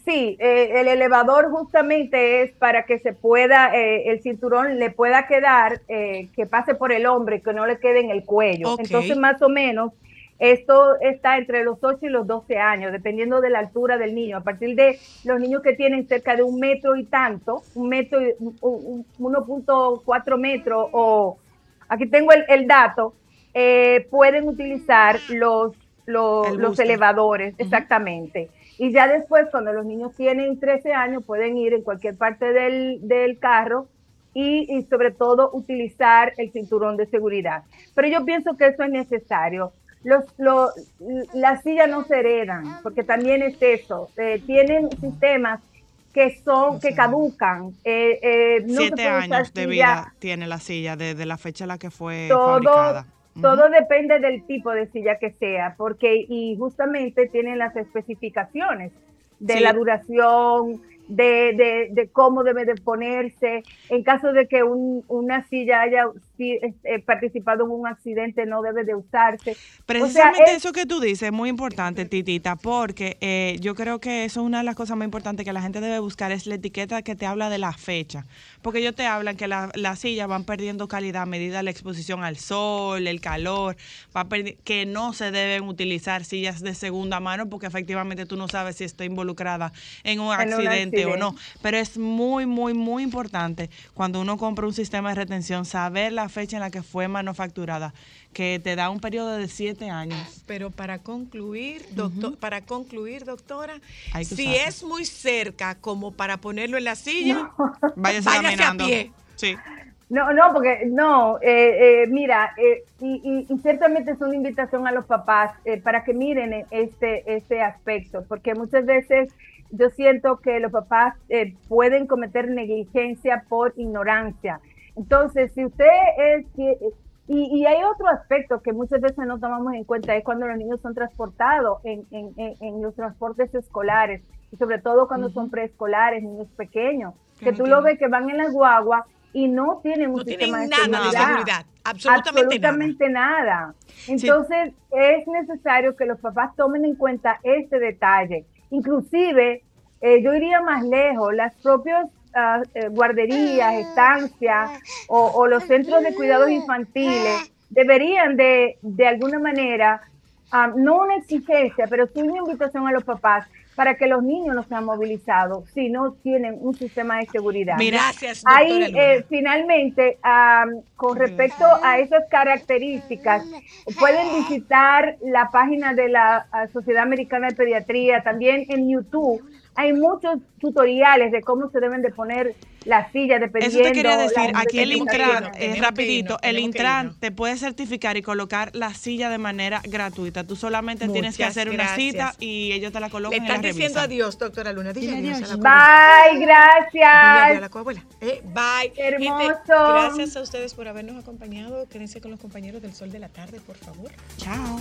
Sí, eh, el elevador justamente es para que se pueda, eh, el cinturón le pueda quedar, eh, que pase por el hombre, que no le quede en el cuello. Entonces, más o menos, esto está entre los 8 y los 12 años, dependiendo de la altura del niño. A partir de los niños que tienen cerca de un metro y tanto, un metro, y- un- un- 1.4 metros, o aquí tengo el, el dato, eh, pueden utilizar los, los, El los booster. elevadores, exactamente. Y ya después, cuando los niños tienen 13 años, pueden ir en cualquier parte del, del carro y, y sobre todo utilizar el cinturón de seguridad. Pero yo pienso que eso es necesario. Los, lo- las sillas no se heredan, porque también es eso. eh, tienen sistemas que son, que caducan. eh, eh, no Siete años de vida tiene la silla desde la fecha en la que fue todo, fabricada. todo depende del tipo de silla que sea, porque y justamente tienen las especificaciones de Sí. la duración, de, de, de cómo debe de ponerse. En caso de que un- una silla haya si- eh, participado en un accidente, no debe de usarse. O sea, Precisamente es- eso que tú dices es muy importante, Titita, porque eh, yo creo que eso es una de las cosas más importantes que la gente debe buscar, es la etiqueta que te habla de la fecha. Porque ellos te hablan que la- las sillas van perdiendo calidad a medida de la exposición al sol, el calor, va que no se deben utilizar sillas de segunda mano porque efectivamente tú no sabes si está involucrada en un En un accidente o no. Pero es muy, muy, muy importante cuando uno compra un sistema de retención saber la fecha en la que fue manufacturada, que te da un periodo de siete años. Pero para concluir, doctor, para concluir, doctora, si usarlo. es muy cerca como para ponerlo en la silla, Váyase váyase caminando. a pie. Sí. No, no, porque no, eh, eh, mira, eh, y, y- y ciertamente es una invitación a los papás eh, para que miren e- este, este aspecto, porque muchas veces yo siento que los papás eh, pueden cometer negligencia por ignorancia. Entonces, si usted es... Y, y hay otro aspecto que muchas veces no tomamos en cuenta, es cuando los niños son transportados en, en- en- en los transportes escolares, y sobre todo cuando son preescolares, niños pequeños, Que que no tú lo ves que van en la guagua y no tienen un No tienen de nada de seguridad. absolutamente Absolutamente nada. Entonces, es necesario que los papás tomen en cuenta este detalle. Inclusive, eh, yo iría más lejos, las propias ah, eh, guarderías, estancias o, o los centros de cuidados infantiles deberían de, de alguna manera, ah, no una exigencia, pero sí una invitación a los papás para que los niños no sean movilizados si no tienen un sistema de seguridad. Gracias, Ahí, eh, finalmente, am, con respecto a esas características, pueden visitar la página de la ah, Sociedad Americana de Pediatría, también en YouTube. Hay muchos tutoriales de cómo se deben de poner las sillas dependiendo. Eso te quería decir, aquí el Intran, eh, rapidito, el Intran te puede certificar y colocar la silla de manera gratuita. Tú solamente tienes que hacer una gracias. cita y ellos te la Le colocan y están diciendo revisan. adiós, doctora Luna. Dile Dile adiós. adiós. a la. Bye, Dile adiós a gracias. la coabuela. Eh, bye. Hermoso. Gente, gracias a ustedes por habernos acompañado. Quédense con los compañeros del Sol de la Tarde, por favor. Chao.